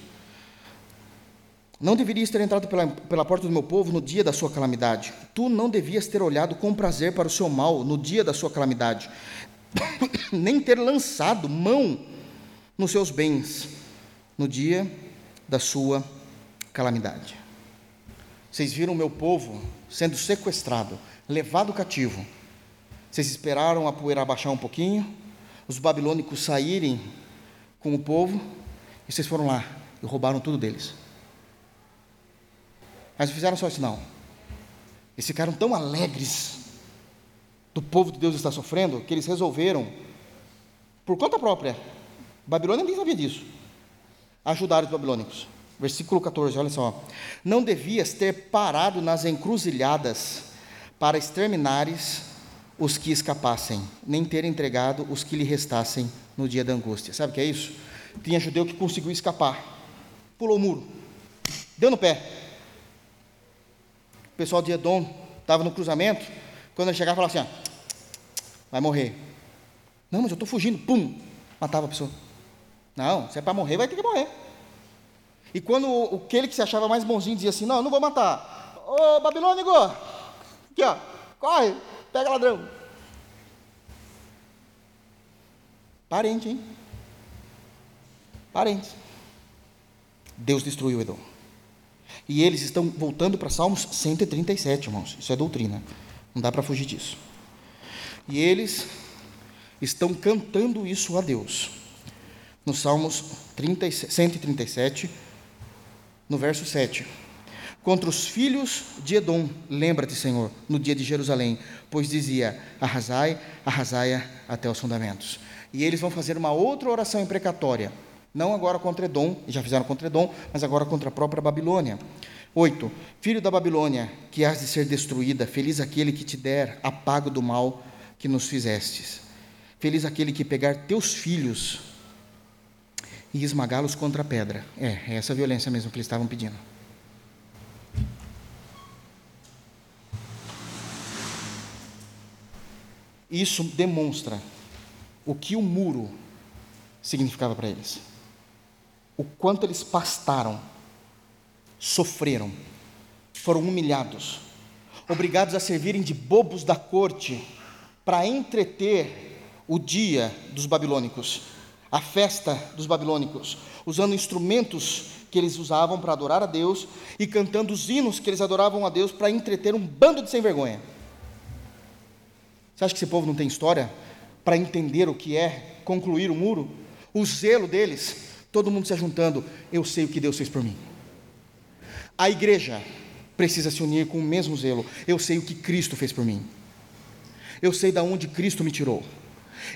Não deverias ter entrado pela, pela porta do meu povo no dia da sua calamidade. Tu não devias ter olhado com prazer para o seu mal no dia da sua calamidade, nem ter lançado mão nos seus bens no dia da sua calamidade. Vocês viram o meu povo sendo sequestrado, levado cativo. Vocês esperaram a poeira abaixar um pouquinho, os babilônicos saírem com o povo, e vocês foram lá e roubaram tudo deles. Mas fizeram só isso, não. Eles ficaram tão alegres do povo de Deus estar sofrendo, que eles resolveram, por conta própria, Babilônia nem sabia disso. Ajudaram os babilônicos. Versículo 14, olha só. Não devias ter parado nas encruzilhadas para exterminares os que escapassem, nem ter entregado os que lhe restassem no dia da angústia. Sabe o que é isso? Tinha judeu que conseguiu escapar, pulou o muro, deu no pé. O pessoal de Edom estava no cruzamento, quando ele chegava, falava assim: ó, vai morrer. Não, mas eu estou fugindo, pum, matava a pessoa. Não, se é para morrer, vai ter que morrer. E quando aquele que se achava mais bonzinho dizia assim: Não, eu não vou matar. Ô Babilônico, aqui ó, corre, pega ladrão. Parente, hein? Parente. Deus destruiu Edom. E eles estão voltando para Salmos 137, irmãos. Isso é doutrina. Não dá para fugir disso. E eles estão cantando isso a Deus. No Salmos 30, 137, no verso 7. Contra os filhos de Edom, lembra-te, Senhor, no dia de Jerusalém, pois dizia: arrasai, arrasai até os fundamentos. E eles vão fazer uma outra oração imprecatória, não agora contra Edom, já fizeram contra Edom, mas agora contra a própria Babilônia. 8. Filho da Babilônia, que has de ser destruída, feliz aquele que te der a pago do mal que nos fizestes. Feliz aquele que pegar teus filhos e esmagá-los contra a pedra. É, é essa violência mesmo que eles estavam pedindo. Isso demonstra o que o muro significava para eles. O quanto eles pastaram, sofreram, foram humilhados, obrigados a servirem de bobos da corte para entreter o dia dos babilônicos, a festa dos babilônicos, usando instrumentos que eles usavam para adorar a Deus e cantando os hinos que eles adoravam a Deus para entreter um bando de sem vergonha. Você acha que esse povo não tem história para entender o que é concluir o muro? O zelo deles, todo mundo se juntando, eu sei o que Deus fez por mim. A igreja precisa se unir com o mesmo zelo, eu sei o que Cristo fez por mim. Eu sei da onde Cristo me tirou.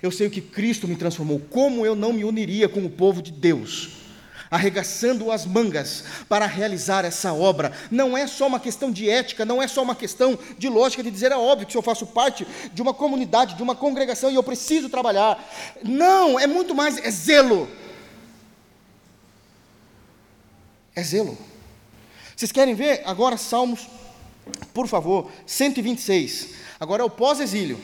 Eu sei o que Cristo me transformou. Como eu não me uniria com o povo de Deus? arregaçando as mangas para realizar essa obra. Não é só uma questão de ética, não é só uma questão de lógica de dizer é óbvio que se eu faço parte de uma comunidade, de uma congregação e eu preciso trabalhar. Não, é muito mais, é zelo. É zelo. Vocês querem ver agora Salmos, por favor, 126. Agora é o pós-exílio.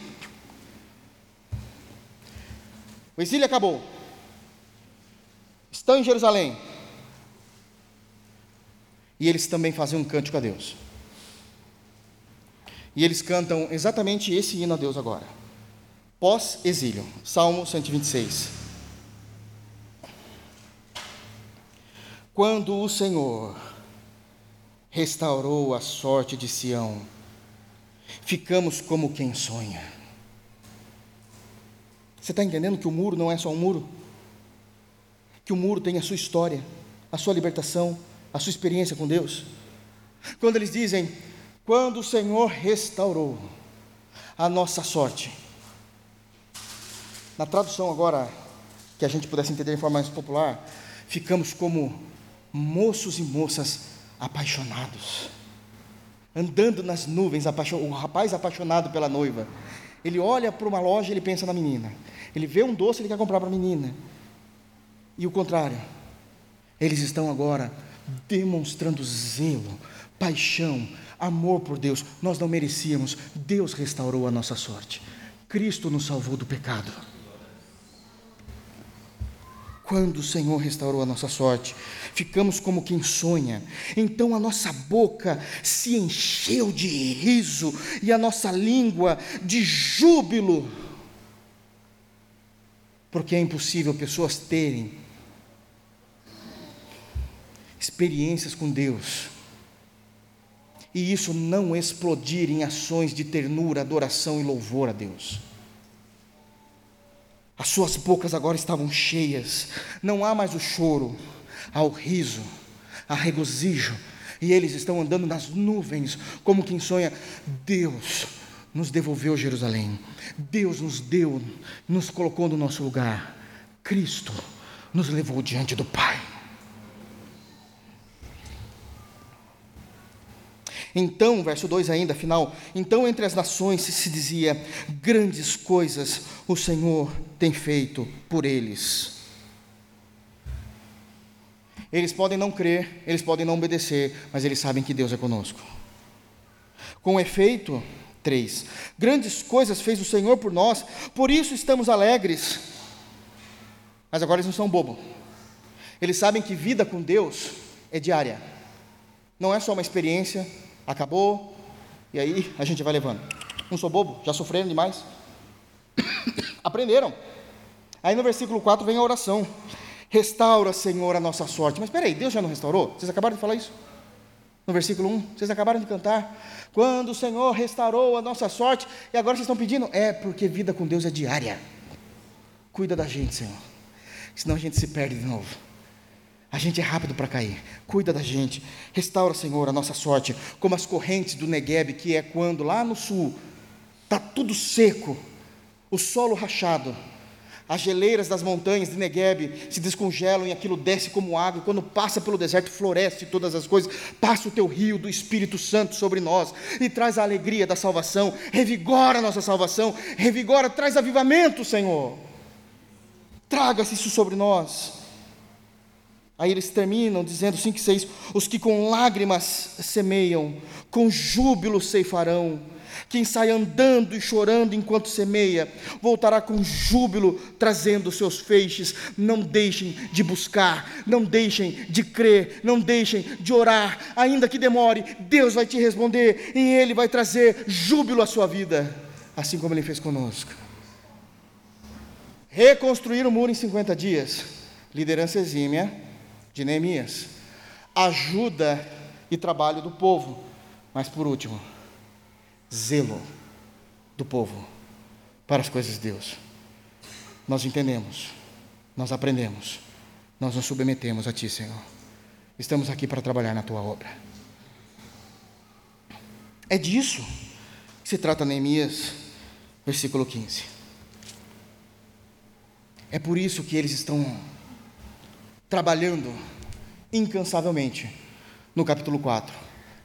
O exílio acabou estão em Jerusalém. E eles também fazem um cântico a Deus. E eles cantam exatamente esse hino a Deus agora. Pós-exílio. Salmo 126. Quando o Senhor restaurou a sorte de Sião, ficamos como quem sonha. Você está entendendo que o muro não é só um muro? que o muro tem a sua história, a sua libertação, a sua experiência com Deus. Quando eles dizem, quando o Senhor restaurou a nossa sorte. Na tradução agora, que a gente pudesse entender de forma mais popular, ficamos como moços e moças apaixonados, andando nas nuvens, o rapaz apaixonado pela noiva. Ele olha para uma loja, e ele pensa na menina. Ele vê um doce, ele quer comprar para a menina. E o contrário, eles estão agora demonstrando zelo, paixão, amor por Deus. Nós não merecíamos, Deus restaurou a nossa sorte. Cristo nos salvou do pecado. Quando o Senhor restaurou a nossa sorte, ficamos como quem sonha. Então a nossa boca se encheu de riso e a nossa língua de júbilo. Porque é impossível pessoas terem experiências com Deus. E isso não explodir em ações de ternura, adoração e louvor a Deus. As suas bocas agora estavam cheias, não há mais o choro, há o riso, há regozijo, e eles estão andando nas nuvens, como quem sonha: Deus nos devolveu Jerusalém, Deus nos deu, nos colocou no nosso lugar. Cristo nos levou diante do Pai. Então, verso 2 ainda, final, então entre as nações se dizia: grandes coisas o Senhor tem feito por eles. Eles podem não crer, eles podem não obedecer, mas eles sabem que Deus é conosco. Com efeito, 3. Grandes coisas fez o Senhor por nós, por isso estamos alegres. Mas agora eles não são bobos. Eles sabem que vida com Deus é diária. Não é só uma experiência, acabou, e aí a gente vai levando. Não sou bobo, já sofreram demais. Aprenderam. Aí no versículo 4 vem a oração. Restaura, Senhor, a nossa sorte. Mas espera aí, Deus já não restaurou? Vocês acabaram de falar isso? No versículo 1, vocês acabaram de cantar. Quando o Senhor restaurou a nossa sorte, e agora vocês estão pedindo? É, porque vida com Deus é diária. Cuida da gente, Senhor. Senão a gente se perde de novo. A gente é rápido para cair. Cuida da gente. Restaura, Senhor, a nossa sorte, como as correntes do Negueb, que é quando lá no sul está tudo seco, o solo rachado as geleiras das montanhas de Negueb se descongelam e aquilo desce como água, quando passa pelo deserto, floresce todas as coisas. Passa o teu rio do Espírito Santo sobre nós e traz a alegria da salvação, revigora a nossa salvação, revigora, traz avivamento, Senhor. Traga-se isso sobre nós. Aí eles terminam dizendo 5 e 6: Os que com lágrimas semeiam, com júbilo ceifarão quem sai andando e chorando enquanto semeia, voltará com júbilo, trazendo seus feixes. Não deixem de buscar, não deixem de crer, não deixem de orar, ainda que demore, Deus vai te responder e Ele vai trazer júbilo à sua vida, assim como Ele fez conosco. Reconstruir o muro em 50 dias, liderança exímia de Neemias, ajuda e trabalho do povo, mas por último, zelo do povo para as coisas de Deus. Nós entendemos, nós aprendemos, nós nos submetemos a Ti, Senhor. Estamos aqui para trabalhar na Tua obra. É disso que se trata Neemias, versículo 15. É por isso que eles estão trabalhando incansavelmente no capítulo 4.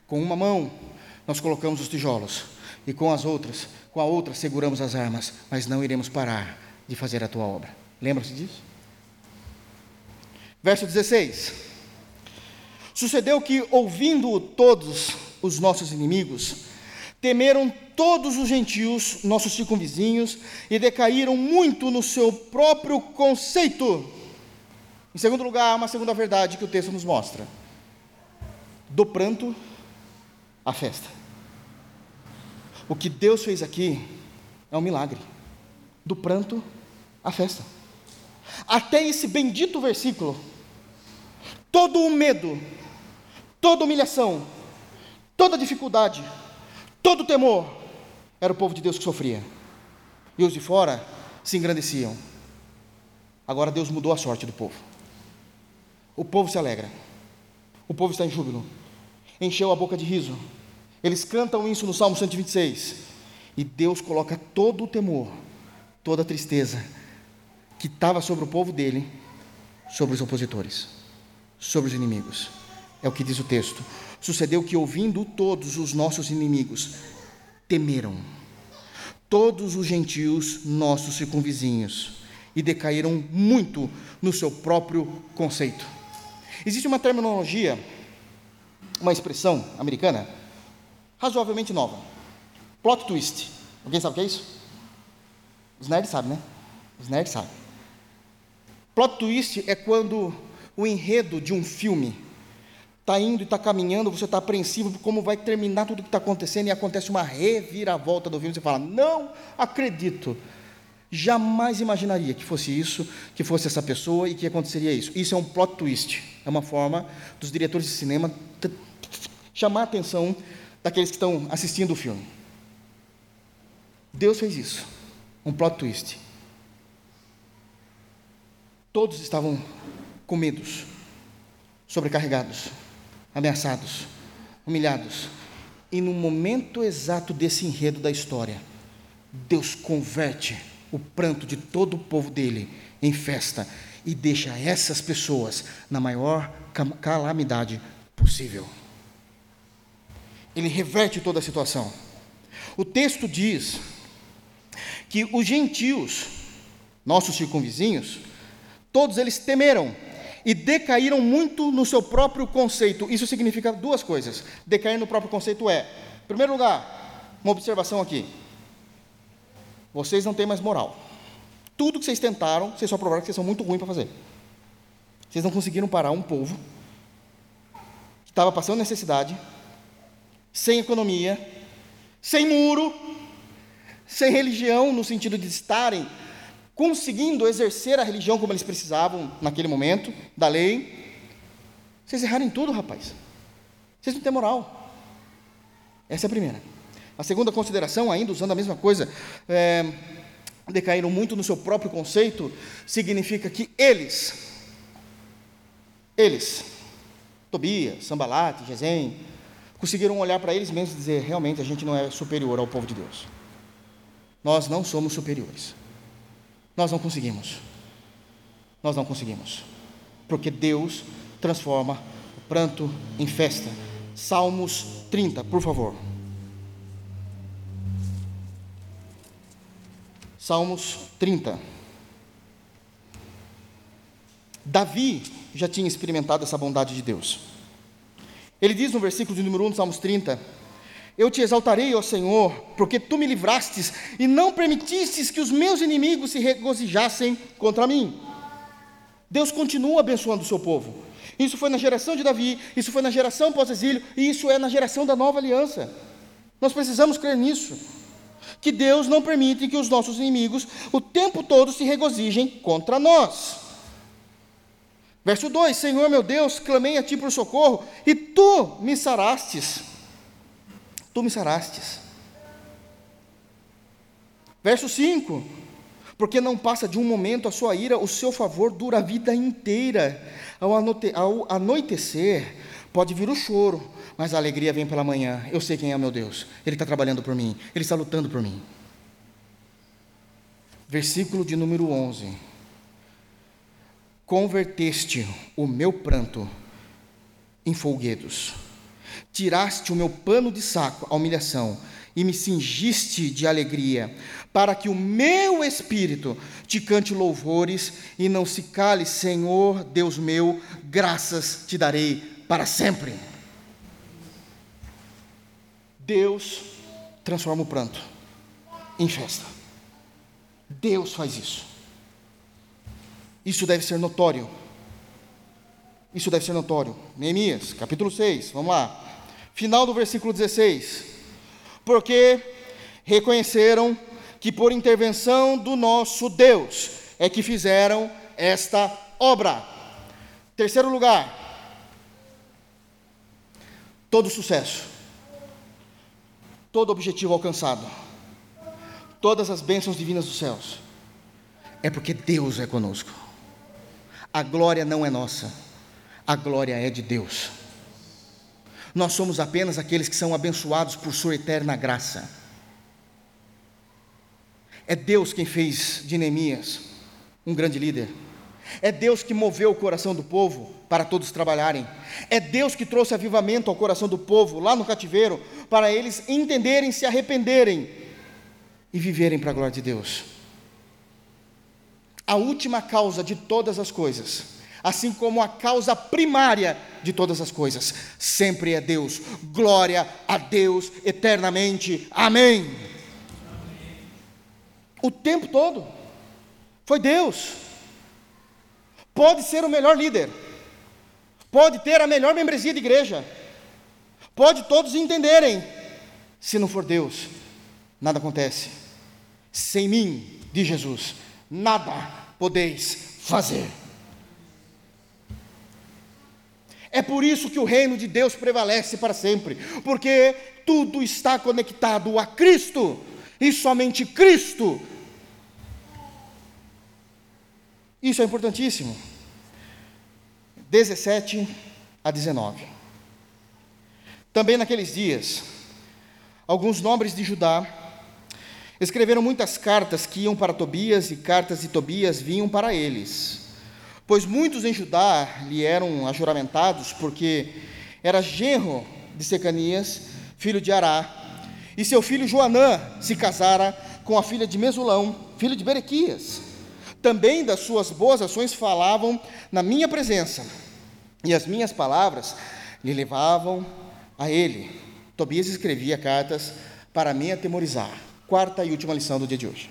Com uma mão, nós colocamos os tijolos, e com as outras, com a outra seguramos as armas, mas não iremos parar de fazer a tua obra. Lembra-se disso? Verso 16. Sucedeu que, ouvindo todos os nossos inimigos, temeram todos os gentios, nossos circunvizinhos, e decaíram muito no seu próprio conceito. Em segundo lugar, uma segunda verdade que o texto nos mostra: do pranto à festa. O que Deus fez aqui é um milagre. Do pranto à festa. Até esse bendito versículo, todo o medo, toda humilhação, toda dificuldade, todo o temor, era o povo de Deus que sofria. E os de fora se engrandeciam. Agora Deus mudou a sorte do povo. O povo se alegra. O povo está em júbilo. Encheu a boca de riso eles cantam isso no Salmo 126. E Deus coloca todo o temor, toda a tristeza que estava sobre o povo dele, sobre os opositores, sobre os inimigos. É o que diz o texto. Sucedeu que, ouvindo todos os nossos inimigos, temeram. Todos os gentios, nossos circunvizinhos, e decaíram muito no seu próprio conceito. Existe uma terminologia, uma expressão americana, razoavelmente nova. Plot twist. Alguém sabe o que é isso? Os nerds sabem, né? Os nerds sabem. Plot twist é quando o enredo de um filme está indo e está caminhando, você está apreensivo por como vai terminar tudo que está acontecendo e acontece uma reviravolta do filme. Você fala, não acredito. Jamais imaginaria que fosse isso, que fosse essa pessoa e que aconteceria isso. Isso é um plot twist. É uma forma dos diretores de cinema chamar a atenção daqueles que estão assistindo o filme. Deus fez isso, um plot twist. Todos estavam com medos, sobrecarregados, ameaçados, humilhados. E no momento exato desse enredo da história, Deus converte o pranto de todo o povo dele em festa e deixa essas pessoas na maior calamidade possível. Ele reverte toda a situação. O texto diz que os gentios, nossos circunvizinhos, todos eles temeram e decaíram muito no seu próprio conceito. Isso significa duas coisas. Decair no próprio conceito é, em primeiro lugar, uma observação aqui. Vocês não têm mais moral. Tudo que vocês tentaram, vocês só provaram que vocês são muito ruins para fazer. Vocês não conseguiram parar um povo que estava passando necessidade, sem economia, sem muro, sem religião, no sentido de estarem conseguindo exercer a religião como eles precisavam naquele momento, da lei. Vocês erraram em tudo, rapaz. Vocês não têm moral. Essa é a primeira. A segunda consideração, ainda usando a mesma coisa, é, decaíram muito no seu próprio conceito, significa que eles, eles, Tobias, Sambalate, Gesem, conseguiram olhar para eles mesmos e dizer: realmente a gente não é superior ao povo de Deus. Nós não somos superiores. Nós não conseguimos. Nós não conseguimos. Porque Deus transforma o pranto em festa. Salmos 30, por favor. Salmos 30. Davi já tinha experimentado essa bondade de Deus. Ele diz no versículo de número 1 de Salmos 30: eu te exaltarei, ó Senhor, porque tu me livrastes e não permitistes que os meus inimigos se regozijassem contra mim. Deus continua abençoando o seu povo. Isso foi na geração de Davi, isso foi na geração pós-exílio, e isso é na geração da nova aliança. Nós precisamos crer nisso. Que Deus não permite que os nossos inimigos o tempo todo se regozijem contra nós. Verso 2: Senhor meu Deus, clamei a ti por socorro, e tu me sarastes tu me sarastes. Verso 5: Porque não passa de um momento a sua ira, o seu favor dura a vida inteira. Ao, anoite, ao anoitecer, pode vir o choro, mas a alegria vem pela manhã. Eu sei quem é meu Deus, Ele está trabalhando por mim, Ele está lutando por mim. Versículo de número 11: Converteste o meu pranto em folguedos Tiraste o meu pano de saco, a humilhação, e me cingiste de alegria, para que o meu espírito te cante louvores e não se cale, Senhor Deus meu, graças te darei para sempre. Deus transforma o pranto em festa. Deus faz isso. Isso deve ser notório. Isso deve ser notório. Neemias, capítulo 6, vamos lá. Final do versículo 16. Porque reconheceram que por intervenção do nosso Deus é que fizeram esta obra. Terceiro lugar, todo sucesso, todo objetivo alcançado, todas as bênçãos divinas dos céus, é porque Deus é conosco. A glória não é nossa, a glória é de Deus. Nós somos apenas aqueles que são abençoados por Sua eterna graça. É Deus quem fez de Neemias um grande líder. É Deus que moveu o coração do povo para todos trabalharem. É Deus que trouxe avivamento ao coração do povo lá no cativeiro para eles entenderem, se arrependerem e viverem para a glória de Deus. A última causa de todas as coisas assim como a causa primária de todas as coisas. Sempre é Deus. Glória a Deus eternamente. Amém. O tempo todo foi Deus. Pode ser o melhor líder. Pode ter a melhor membresia de igreja. Pode todos entenderem. Se não for Deus, nada acontece. Sem mim, diz Jesus, nada podeis fazer. É por isso que o reino de Deus prevalece para sempre, porque tudo está conectado a Cristo e somente Cristo. Isso é importantíssimo. 17 a 19. Também naqueles dias, alguns nobres de Judá escreveram muitas cartas que iam para Tobias e cartas de Tobias vinham para eles Pois muitos em Judá lhe eram ajuramentados, porque era genro de Secanias, filho de Ará, e seu filho Joanã se casara com a filha de Mesulão, filho de Berequias. Também das suas boas ações falavam na minha presença, e as minhas palavras lhe levavam a ele. Tobias escrevia cartas para me atemorizar. Quarta e última lição do dia de hoje.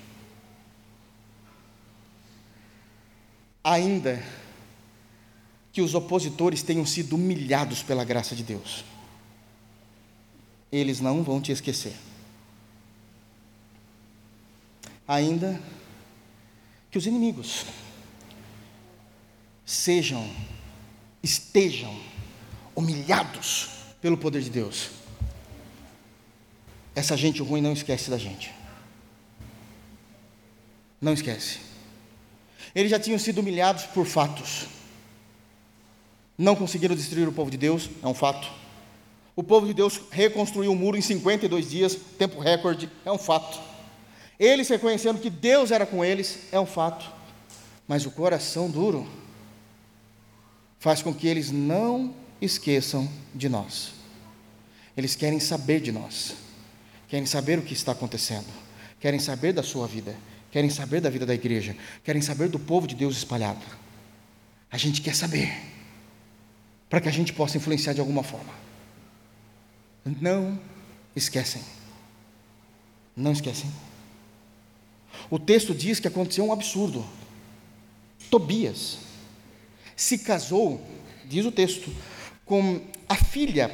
Ainda que os opositores tenham sido humilhados pela graça de Deus, eles não vão te esquecer. Ainda que os inimigos sejam, estejam humilhados pelo poder de Deus, essa gente ruim não esquece da gente. Não esquece. Eles já tinham sido humilhados por fatos. Não conseguiram destruir o povo de Deus, é um fato. O povo de Deus reconstruiu o muro em 52 dias, tempo recorde, é um fato. Eles reconhecendo que Deus era com eles, é um fato. Mas o coração duro faz com que eles não esqueçam de nós. Eles querem saber de nós, querem saber o que está acontecendo, querem saber da sua vida, querem saber da vida da igreja, querem saber do povo de Deus espalhado. A gente quer saber, para que a gente possa influenciar de alguma forma. Não esquecem. Não esquecem. O texto diz que aconteceu um absurdo. Tobias se casou, diz o texto, com a filha,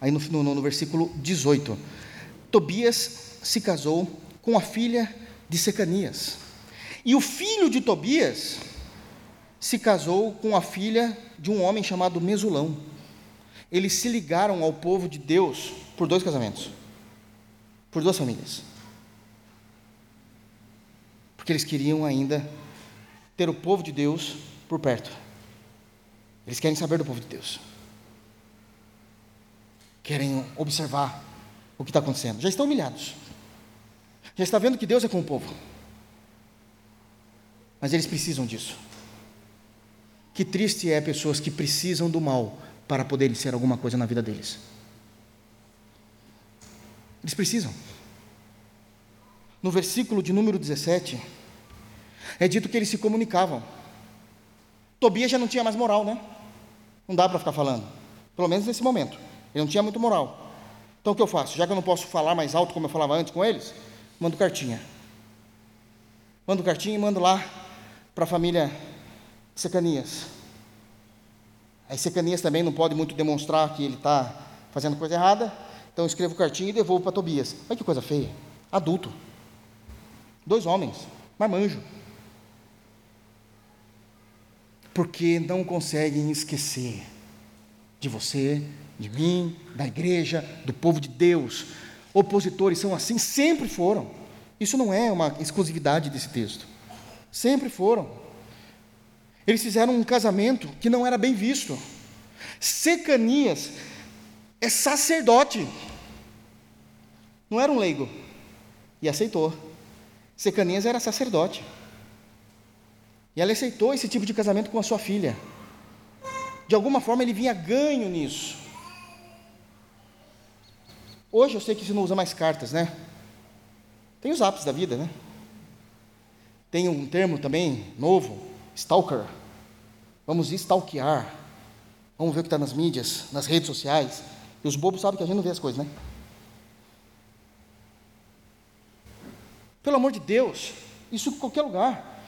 aí no, no, no versículo 18. Tobias se casou com a filha de Secanias. E o filho de Tobias se casou com a filha de um homem chamado Mesulão. Eles se ligaram ao povo de Deus por dois casamentos, por duas famílias. Porque eles queriam ainda ter o povo de Deus por perto. Eles querem saber do povo de Deus. Querem observar o que está acontecendo. Já estão humilhados. Já está vendo que Deus é com o povo. Mas eles precisam disso. Que triste é pessoas que precisam do mal para poderem ser alguma coisa na vida deles. Eles precisam. No versículo de número 17, é dito que eles se comunicavam. Tobias já não tinha mais moral, né? Não dá para ficar falando. Pelo menos nesse momento. Ele não tinha muito moral. Então o que eu faço? Já que eu não posso falar mais alto como eu falava antes com eles, mando cartinha. Mando cartinha e mando lá para a família Secanias. Aí Secanias também não pode muito demonstrar que ele está fazendo coisa errada, então eu escrevo cartinha e devolvo para Tobias. Olha que coisa feia. Adulto. Dois homens, marmanjo. Porque não conseguem esquecer de você, de mim, da igreja, do povo de Deus. Opositores são assim, sempre foram. Isso não é uma exclusividade desse texto. Sempre foram. Eles fizeram um casamento que não era bem visto. Secanias é sacerdote. Não era um leigo. E aceitou. Secanias era sacerdote. E ela aceitou esse tipo de casamento com a sua filha. De alguma forma ele vinha ganho nisso. Hoje eu sei que você não usa mais cartas, né? Tem os apps da vida, né? Tem um termo também novo, stalker. Vamos stalkear. Vamos ver o que está nas mídias, nas redes sociais. E os bobos sabem que a gente não vê as coisas, né? Pelo amor de Deus, isso em qualquer lugar.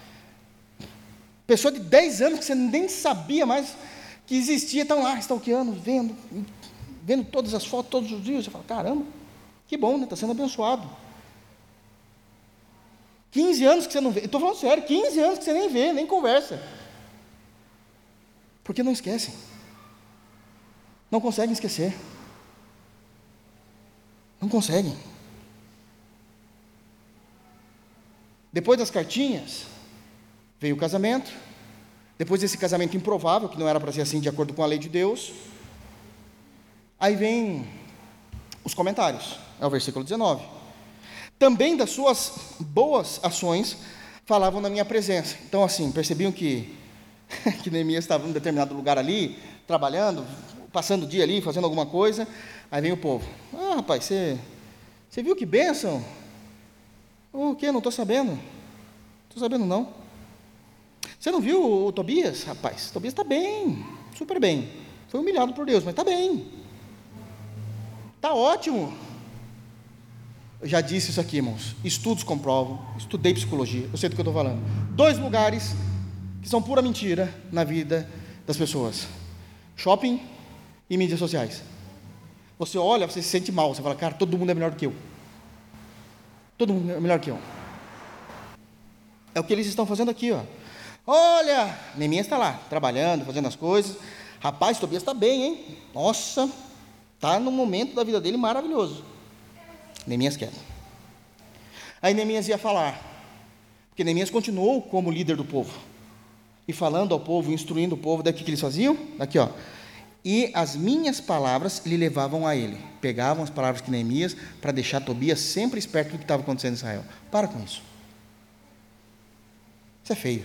Pessoa de 10 anos que você nem sabia mais que existia, estão lá stalkeando, vendo, vendo todas as fotos todos os dias. Você fala, caramba, que bom, né? Está sendo abençoado. 15 anos que você não vê, estou falando sério, 15 anos que você nem vê, nem conversa. Porque não esquecem. Não conseguem esquecer. Não conseguem. Depois das cartinhas, Veio o casamento, depois desse casamento improvável, que não era para ser assim de acordo com a lei de Deus. Aí vem os comentários, é o versículo 19. Também das suas boas ações falavam na minha presença. Então, assim, percebiam que que Neemias estava em um determinado lugar ali, trabalhando, passando o dia ali, fazendo alguma coisa. Aí vem o povo: Ah, rapaz, você, você viu que bênção? O que? Não estou sabendo. Não estou sabendo, não. Você não viu o, o Tobias? Rapaz, Tobias está bem, super bem. Foi humilhado por Deus, mas está bem. Está ótimo. Eu já disse isso aqui, irmãos. Estudos comprovam. Estudei psicologia. Eu sei do que eu estou falando. Dois lugares que são pura mentira na vida das pessoas: shopping e mídias sociais. Você olha, você se sente mal. Você fala, cara, todo mundo é melhor do que eu. Todo mundo é melhor que eu. É o que eles estão fazendo aqui, ó. Olha, Neemias está lá, trabalhando, fazendo as coisas. Rapaz, Tobias está bem, hein? Nossa, está no momento da vida dele maravilhoso. Neemias quer. Aí Neemias ia falar, porque Neemias continuou como líder do povo, e falando ao povo, instruindo o povo, daqui que eles faziam? Daqui, ó. E as minhas palavras lhe levavam a ele. Pegavam as palavras que Neemias para deixar Tobias sempre esperto do que estava acontecendo em Israel. Para com isso. Isso é feio.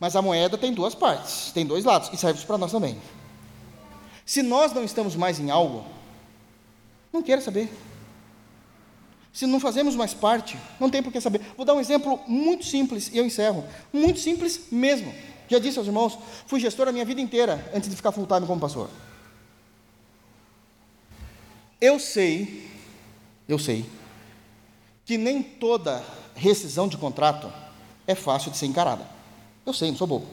Mas a moeda tem duas partes, tem dois lados, e serve para nós também. Se nós não estamos mais em algo, não queira saber. Se não fazemos mais parte, não tem por que saber. Vou dar um exemplo muito simples e eu encerro. Muito simples mesmo. Já disse aos irmãos, fui gestor a minha vida inteira antes de ficar full time como pastor. Eu sei, eu sei, que nem toda rescisão de contrato é fácil de ser encarada. Eu sei, não sou bobo.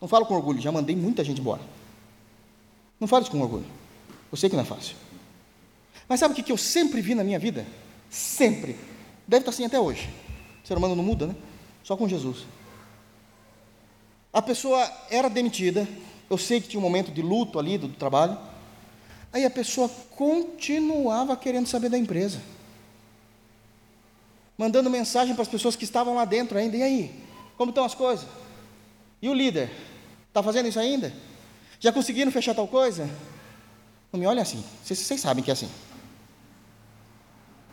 Não falo com orgulho, já mandei muita gente embora. Não falo isso com orgulho. Eu sei que não é fácil. Mas sabe o que eu sempre vi na minha vida? Sempre. Deve estar assim até hoje. O ser humano não muda, né? Só com Jesus. A pessoa era demitida, eu sei que tinha um momento de luto ali do trabalho. Aí a pessoa continuava querendo saber da empresa. Mandando mensagem para as pessoas que estavam lá dentro ainda. E aí? Como estão as coisas? E o líder? Está fazendo isso ainda? Já conseguiram fechar tal coisa? Não me olhem assim. Vocês, vocês sabem que é assim.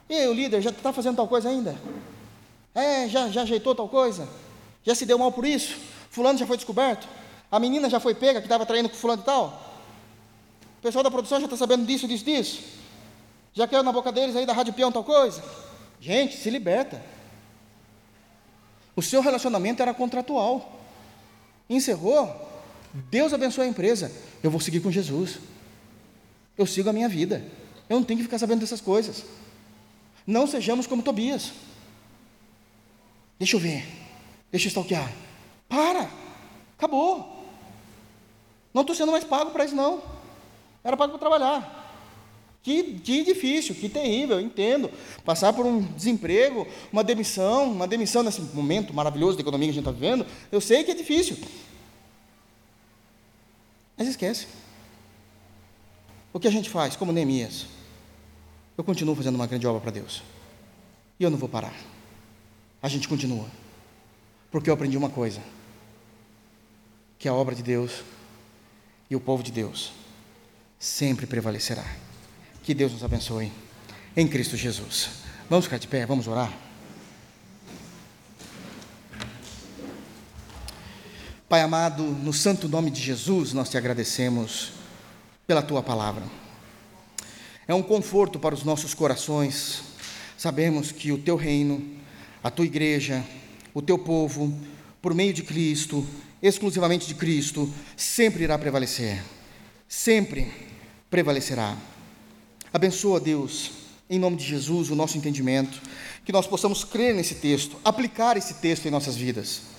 E aí, o líder, já está fazendo tal coisa ainda? É, já, já ajeitou tal coisa? Já se deu mal por isso? Fulano já foi descoberto? A menina já foi pega que estava traindo com fulano e tal? O pessoal da produção já está sabendo disso, disso, disso? Já quer na boca deles aí da Rádio Peão tal coisa? Gente, se liberta. O seu relacionamento era contratual. Encerrou. Deus abençoe a empresa. Eu vou seguir com Jesus. Eu sigo a minha vida. Eu não tenho que ficar sabendo dessas coisas. Não sejamos como Tobias. Deixa eu ver. Deixa eu stalkear. Para. Acabou. Não estou sendo mais pago para isso, não. Era pago para trabalhar. Que, que difícil, que terrível, entendo. Passar por um desemprego, uma demissão, uma demissão nesse momento maravilhoso da economia que a gente está vivendo, eu sei que é difícil. Mas esquece. O que a gente faz, como Neemias? eu continuo fazendo uma grande obra para Deus. E eu não vou parar. A gente continua. Porque eu aprendi uma coisa: que a obra de Deus e o povo de Deus sempre prevalecerá. Que Deus nos abençoe em Cristo Jesus. Vamos ficar de pé, vamos orar. Pai amado, no santo nome de Jesus, nós te agradecemos pela tua palavra é um conforto para os nossos corações. Sabemos que o teu reino, a tua igreja, o teu povo, por meio de Cristo, exclusivamente de Cristo, sempre irá prevalecer. Sempre prevalecerá. Abençoa, Deus, em nome de Jesus, o nosso entendimento, que nós possamos crer nesse texto, aplicar esse texto em nossas vidas.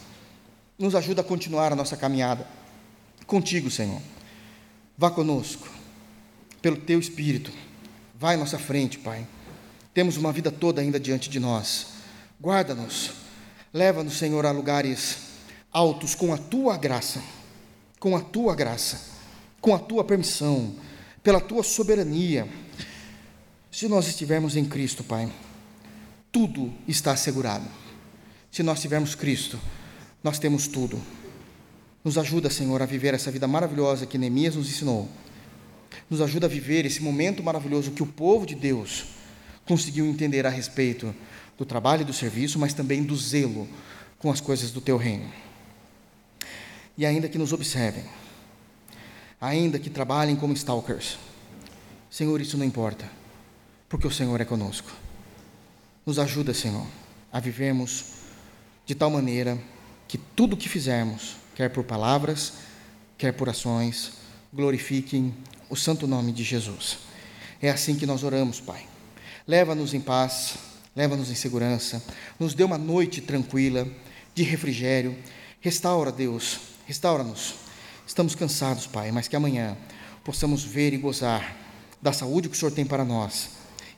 Nos ajuda a continuar a nossa caminhada contigo, Senhor. Vá conosco, pelo teu Espírito Vai à nossa frente, Pai. Temos uma vida toda ainda diante de nós. Guarda-nos. Leva-nos, Senhor, a lugares altos com a tua graça. Com a tua graça. Com a tua permissão. Pela tua soberania. Se nós estivermos em Cristo, Pai, tudo está assegurado. Se nós tivermos Cristo, nós temos tudo. Nos ajuda, Senhor, a viver essa vida maravilhosa que Neemias nos ensinou nos ajuda a viver esse momento maravilhoso que o povo de Deus conseguiu entender a respeito do trabalho e do serviço, mas também do zelo com as coisas do teu reino. e ainda que nos observem, ainda que trabalhem como stalkers. Senhor, isso não importa, porque o Senhor é conosco. Nos ajuda, Senhor, a vivermos de tal maneira que tudo o que fizermos, quer por palavras, quer por ações, glorifiquem o santo nome de Jesus. É assim que nós oramos, Pai. Leva-nos em paz, leva-nos em segurança, nos dê uma noite tranquila, de refrigério. Restaura, Deus, restaura-nos. Estamos cansados, Pai, mas que amanhã possamos ver e gozar da saúde que o Senhor tem para nós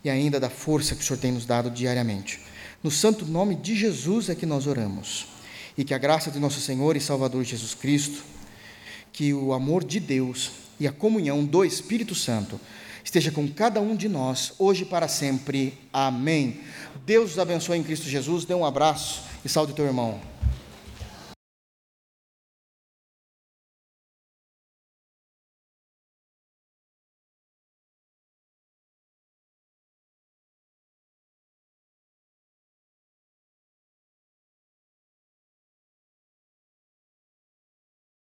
e ainda da força que o Senhor tem nos dado diariamente. No santo nome de Jesus é que nós oramos. E que a graça de nosso Senhor e Salvador Jesus Cristo, que o amor de Deus e a comunhão do Espírito Santo esteja com cada um de nós, hoje e para sempre. Amém. Deus os abençoe em Cristo Jesus. Dê um abraço e salve teu irmão.